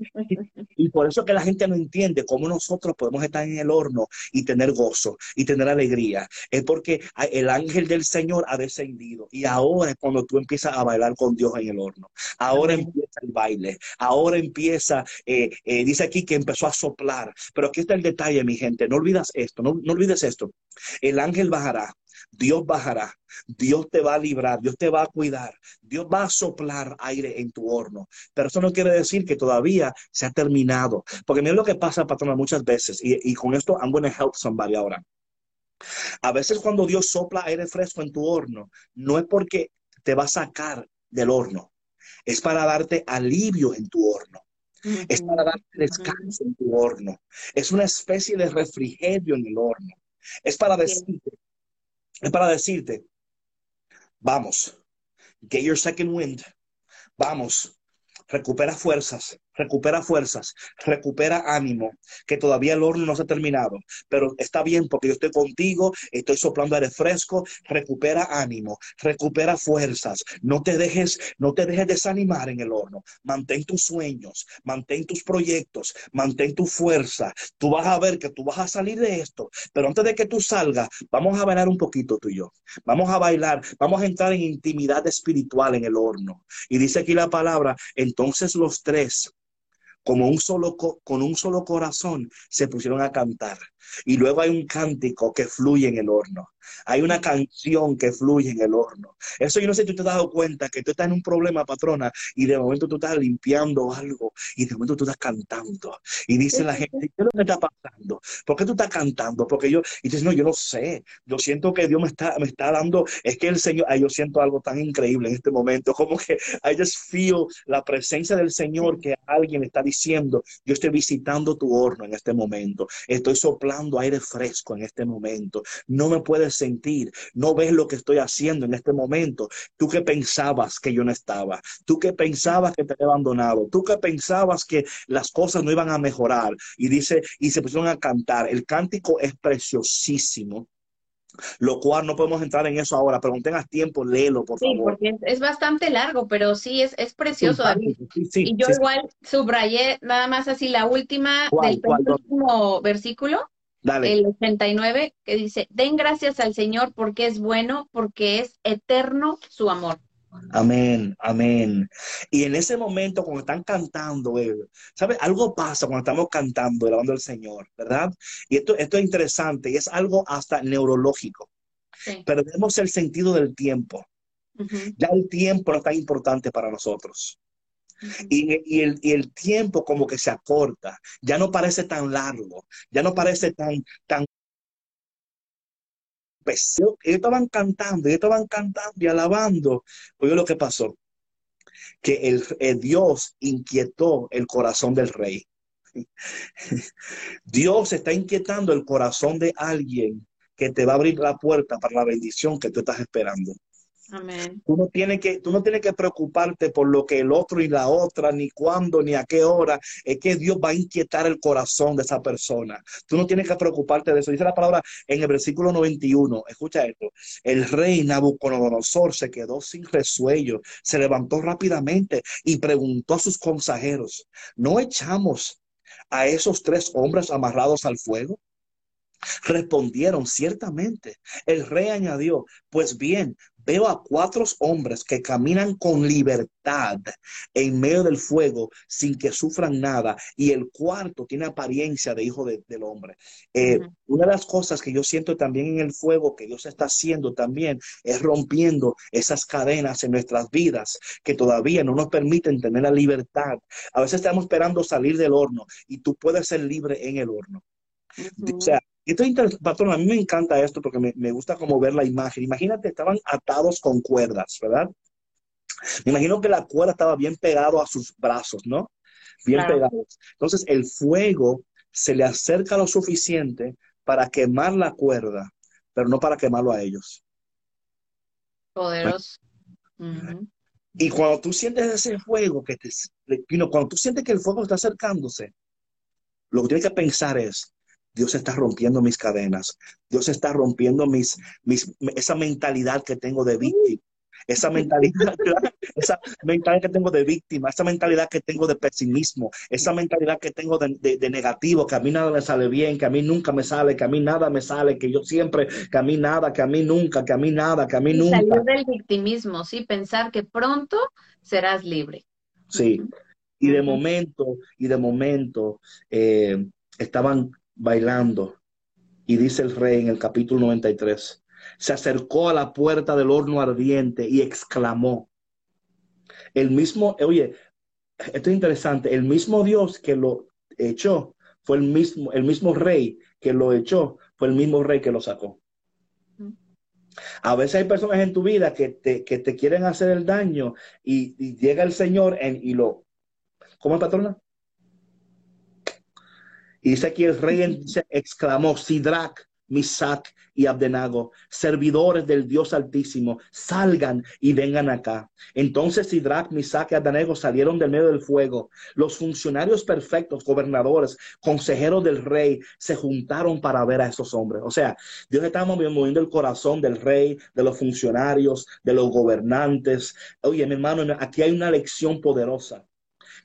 [SPEAKER 2] y, por eso que la gente no entiende cómo nosotros podemos estar en el horno y tener gozo y tener alegría. Es porque el ángel del Señor ha descendido y ahora es cuando tú empiezas a bailar con Dios en el horno. Ahora empieza el baile, ahora empieza, eh, eh, dice aquí que empezó a soplar, pero aquí está el detalle, mi gente, no olvidas esto, no, no olvides esto. El ángel bajará Dios bajará, Dios te va a librar, Dios te va a cuidar, Dios va a soplar aire en tu horno. Pero eso no quiere decir que todavía se ha terminado. Porque mira lo que pasa, patrona, muchas veces, y, con esto I'm going to help somebody ahora. A veces cuando Dios sopla aire fresco en tu horno, no es porque te va a sacar del horno, es para darte alivio en tu horno. Es para darte descanso en tu horno. Es una especie de refrigerio en el horno. Es para decirte, es para decirte, vamos, get your second wind, vamos, recupera fuerzas, recupera fuerzas, recupera ánimo, que todavía el horno no se ha terminado, pero está bien porque yo estoy contigo, estoy soplando aire fresco, recupera ánimo, recupera fuerzas, no te dejes, no te dejes desanimar en el horno, mantén tus sueños, mantén tus proyectos, mantén tu fuerza, tú vas a ver que tú vas a salir de esto, pero antes de que tú salgas, vamos a bailar un poquito tú y yo, vamos a bailar, vamos a entrar en intimidad espiritual en el horno. Y dice aquí la palabra, entonces los tres como un solo, con un solo corazón se pusieron a cantar. Y luego hay un cántico que fluye en el horno. Hay una canción que fluye en el horno. Eso yo no sé si tú te has dado cuenta que tú estás en un problema, patrona, y de momento tú estás limpiando algo y de momento tú estás cantando. Y dice la gente, ¿qué es lo que está pasando? ¿Por qué tú estás cantando? Porque yo, y dices, no, yo no sé. Yo siento que Dios me está, me está dando, es que el Señor, ay, yo siento algo tan increíble en este momento, como que I just feel la presencia del Señor que alguien está diciendo, yo estoy visitando tu horno en este momento, estoy soplando aire fresco en este momento. No me puedes sentir, no ves lo que estoy haciendo en este momento. Tú que pensabas que yo no estaba, tú que pensabas que te he abandonado, tú que pensabas que las cosas no iban a mejorar. Y dice, y se pusieron a cantar. El cántico es preciosísimo lo cual no podemos entrar en eso ahora, pero no tengas tiempo, léelo, por favor.
[SPEAKER 3] Sí, porque es, bastante largo, pero sí, es, es precioso, David. y yo igual subrayé nada más así la última del último versículo, el 89, que dice, den gracias al Señor porque es bueno, porque es eterno su amor.
[SPEAKER 2] Amén, amén. Y en ese momento, cuando están cantando, eh, ¿sabes? Algo pasa cuando estamos cantando, alabando al Señor, ¿verdad? Y esto, esto es interesante y es algo hasta neurológico. Perdemos el sentido del tiempo. Ya el tiempo no es tan importante para nosotros. Y, el, tiempo como que se acorta, ya no parece tan largo, ya no parece tan, tan pues, ellos estaban cantando, ellos estaban cantando y alabando. Oye lo que pasó, que el, el, Dios inquietó el corazón del rey. Dios está inquietando el corazón de alguien que te va a abrir la puerta para la bendición que tú estás esperando. Tú no, tienes que, tú no tienes que preocuparte por lo que el otro y la otra, ni cuándo, ni a qué hora. Es que Dios va a inquietar el corazón de esa persona. Tú no tienes que preocuparte de eso. Dice la palabra en el versículo 91. Escucha esto. El rey Nabucodonosor se quedó sin resuello. Se levantó rápidamente y preguntó a sus consejeros, ¿no echamos a esos tres hombres amarrados al fuego? Respondieron, ciertamente. El rey añadió, pues bien, veo a cuatro hombres que caminan con libertad en medio del fuego sin que sufran nada y el cuarto tiene apariencia de hijo del hombre. Eh, una de las cosas que yo siento también en el fuego que Dios está haciendo también es rompiendo esas cadenas en nuestras vidas que todavía no nos permiten tener la libertad. A veces estamos esperando salir del horno y tú puedes ser libre en el horno. O sea, esto es patrón, a mí me encanta esto porque me, gusta como ver la imagen. Imagínate, estaban atados con cuerdas, ¿verdad? Me imagino que la cuerda estaba bien pegado a sus brazos, ¿no? Bien pegado. Entonces el fuego se le acerca lo suficiente para quemar la cuerda, pero no para quemarlo a ellos.
[SPEAKER 3] Poderoso.
[SPEAKER 2] Y cuando tú sientes ese fuego, que te, cuando tú sientes que el fuego está acercándose, lo que tienes que pensar es, Dios está rompiendo mis cadenas. Dios está rompiendo mis, mis, esa mentalidad que tengo de víctima. esa mentalidad, esa mentalidad que tengo de víctima, esa mentalidad que tengo de pesimismo, esa mentalidad que tengo de, de, negativo, que a mí nada me sale bien, que a mí nunca me sale, que a mí nada me sale, que yo siempre, que a mí nada, que a mí nunca, que a mí nada, que a mí nunca.
[SPEAKER 3] Salir del victimismo, sí, pensar que pronto serás libre.
[SPEAKER 2] Sí, y de momento, y de momento, eh, estaban bailando. Y dice el rey en el capítulo 93, se acercó a la puerta del horno ardiente y exclamó. El mismo, oye, esto es interesante, el mismo Dios que lo echó fue el mismo, el mismo rey que lo echó, fue el mismo rey que lo sacó. A veces hay personas en tu vida que te, que te quieren hacer el daño y, llega el Señor en, y lo... ¿Cómo es, patrona? Y dice aquí el rey exclamó, Sidrach, Misac y Abdenago, servidores del Dios Altísimo, salgan y vengan acá. Entonces Sidrach, Misac y Abdenago salieron del medio del fuego. Los funcionarios perfectos, gobernadores, consejeros del rey, se juntaron para ver a esos hombres. O sea, Dios está moviendo el corazón del rey, de los funcionarios, de los gobernantes. Oye, mi hermano, aquí hay una lección poderosa.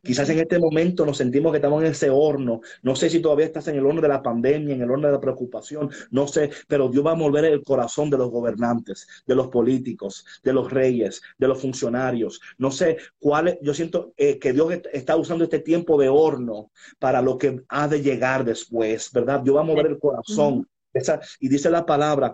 [SPEAKER 2] Quizás en este momento nos sentimos que estamos en ese horno. No sé si todavía estás en el horno de la pandemia, en el horno de la preocupación, no sé, pero Dios va a mover el corazón de los gobernantes, de los políticos, de los reyes, de los funcionarios. No sé cuál, yo siento eh, que Dios está usando este tiempo de horno para lo que ha de llegar después, ¿verdad? Dios va a mover el corazón. y dice la palabra,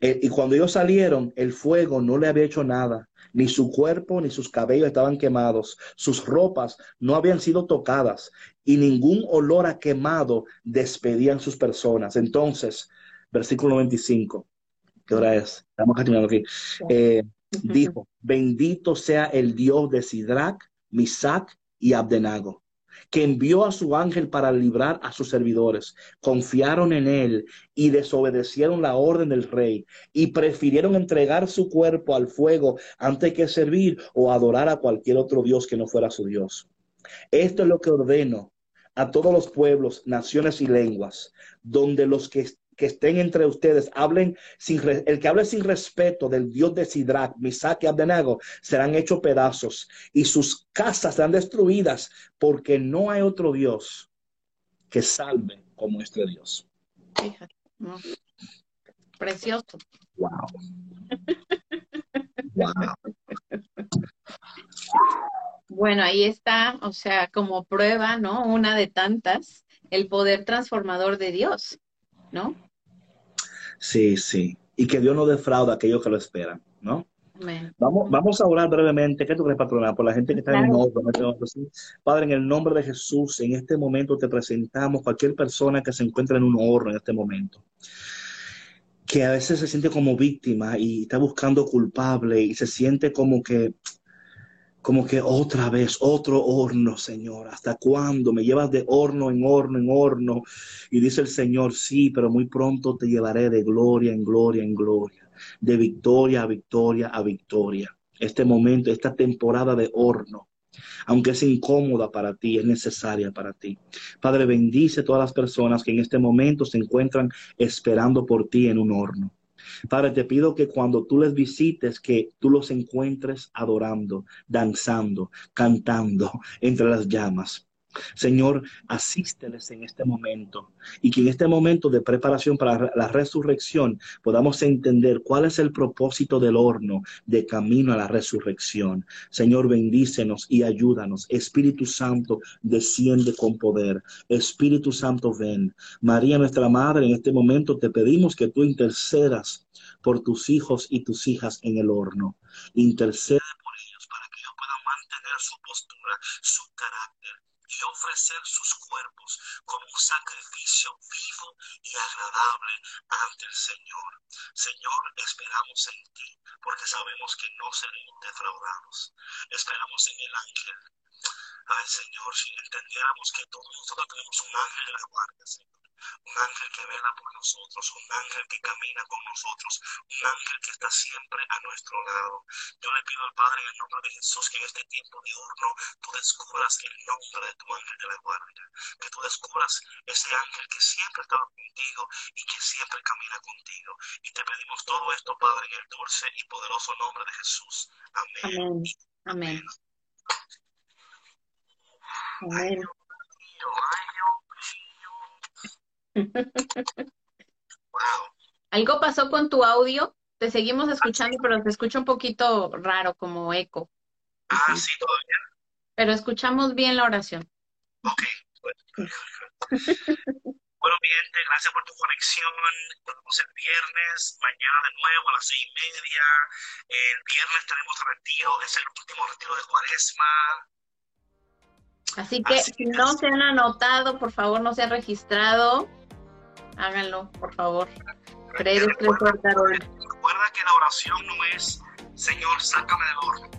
[SPEAKER 2] eh, y cuando ellos salieron, el fuego no le había hecho nada. Ni su cuerpo ni sus cabellos estaban quemados. Sus ropas no habían sido tocadas. Y ningún olor a quemado despedían sus personas. Entonces, versículo 25. ¿Qué hora es? Estamos terminando aquí. Eh, dijo, bendito sea el Dios de Sidrach, Misac y Abdenago que envió a su ángel para librar a sus servidores. Confiaron en él y desobedecieron la orden del rey y prefirieron entregar su cuerpo al fuego antes que servir o adorar a cualquier otro Dios que no fuera su Dios. Esto es lo que ordeno a todos los pueblos, naciones y lenguas, donde los que que estén entre ustedes, hablen sin el que hable sin respeto del Dios de Sidrach, Misaque y Abdenago, serán hechos pedazos y sus casas serán destruidas, porque no hay otro Dios que salve como este Dios.
[SPEAKER 3] Precioso.
[SPEAKER 2] Wow. wow.
[SPEAKER 3] Bueno, ahí está, o sea, como prueba, ¿no? Una de tantas, el poder transformador de Dios, ¿no?
[SPEAKER 2] Sí, sí. Y que Dios no defrauda a aquellos que lo esperan, ¿no? Vamos, vamos a orar brevemente. ¿Qué tú crees, patrona? Por la gente que está en el horno. Padre, en el nombre de Jesús, en este momento te presentamos cualquier persona que se encuentre en un horno en este momento que a veces se siente como víctima y está buscando culpable y se siente como que como que otra vez, otro horno, Señor. ¿Hasta cuándo? Me llevas de horno en horno en horno. Y dice el Señor, sí, pero muy pronto te llevaré de gloria en gloria en gloria, de victoria a victoria a victoria. Este momento, esta temporada de horno, aunque es incómoda para ti, es necesaria para ti. Padre, bendice a todas las personas que en este momento se encuentran esperando por ti en un horno. Padre, te pido que cuando tú les visites, que tú los encuentres adorando, danzando, cantando entre las llamas. Señor, asísteles en este momento y que en este momento de preparación para la resurrección podamos entender cuál es el propósito del horno de camino a la resurrección. Señor, bendícenos y ayúdanos. Espíritu Santo, desciende con poder. Espíritu Santo, ven. María, nuestra Madre, en este momento te pedimos que tú intercedas por tus hijos y tus hijas en el horno. Intercede por ellos para que ellos puedan mantener su postura, su carácter y ofrecer sus cuerpos como un sacrificio vivo y agradable ante el Señor. Señor, esperamos en ti porque sabemos que no seremos defraudados. Esperamos en el ángel Ay, Señor, si entendiéramos que todos nosotros tenemos un ángel en la guardia, Señor. Un ángel que vela por nosotros, un ángel que camina con nosotros, un ángel que está siempre a nuestro lado. Yo le pido al Padre en el nombre de Jesús que en este tiempo diurno tú descubras el nombre de tu ángel de la guardia, que tú descubras ese ángel que siempre está contigo y que siempre camina contigo. Y te pedimos todo esto, Padre, en el dulce y poderoso nombre de Jesús. Amén.
[SPEAKER 3] Amén. Amén. Amén. ¿Algo pasó con tu audio? Te seguimos escuchando, pero te escucha un poquito raro, como eco.
[SPEAKER 2] Ah, sí, todavía.
[SPEAKER 3] Pero escuchamos bien la oración.
[SPEAKER 2] Ok. Bueno, Bueno, mi gente, gracias por tu conexión. Nos vemos el viernes, mañana de nuevo a las seis y media. El viernes tenemos retiro, es el último retiro de Cuaresma.
[SPEAKER 3] Así que
[SPEAKER 2] Así
[SPEAKER 3] no se han anotado, por favor, no se han registrado, háganlo, por favor. Creer es Carol.
[SPEAKER 2] Recuerda que la oración no es, Señor, sácame del horno.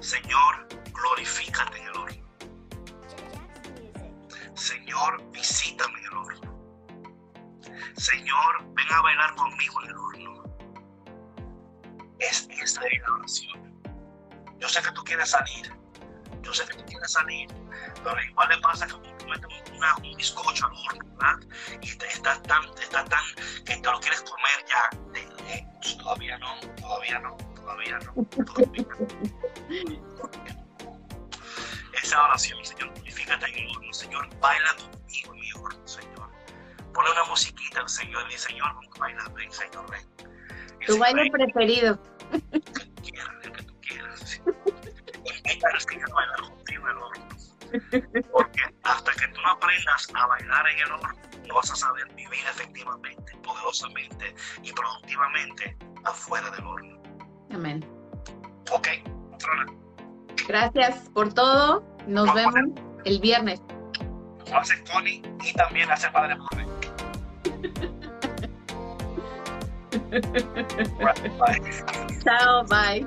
[SPEAKER 2] Señor, glorifícate en el horno. Señor, visítame en el horno. Señor, ven a bailar conmigo en el horno. Es esa es la oración. Yo sé que tú quieres salir. Yo sé que tú quieres salir. Pero igual le pasa que tú metes una- un bizcocho al horno, ¿verdad? Y te estás tan, estás tan, que te lo quieres comer ya de lejos. Todavía no, todavía no, todavía no. Todavía no. Esa oración, Señor, glorifícate en el horno, Señor, baila conmigo en mi horno, Señor. Ponle una musiquita al Señor y Señor, vamos a bailar, ven, Señor, ven.
[SPEAKER 3] Tu baile preferido.
[SPEAKER 2] quieras, el que a bailar contigo el horno. Porque hasta que tú no aprendas a bailar en el horno, no vas a saber vivir efectivamente, poderosamente y productivamente afuera del horno.
[SPEAKER 3] Amén.
[SPEAKER 2] Ok, patrona,
[SPEAKER 3] Gracias por todo. Nos vemos el viernes.
[SPEAKER 2] lo hace Connie y también hace Padre Jorge. Right, bye.
[SPEAKER 3] Chao, bye.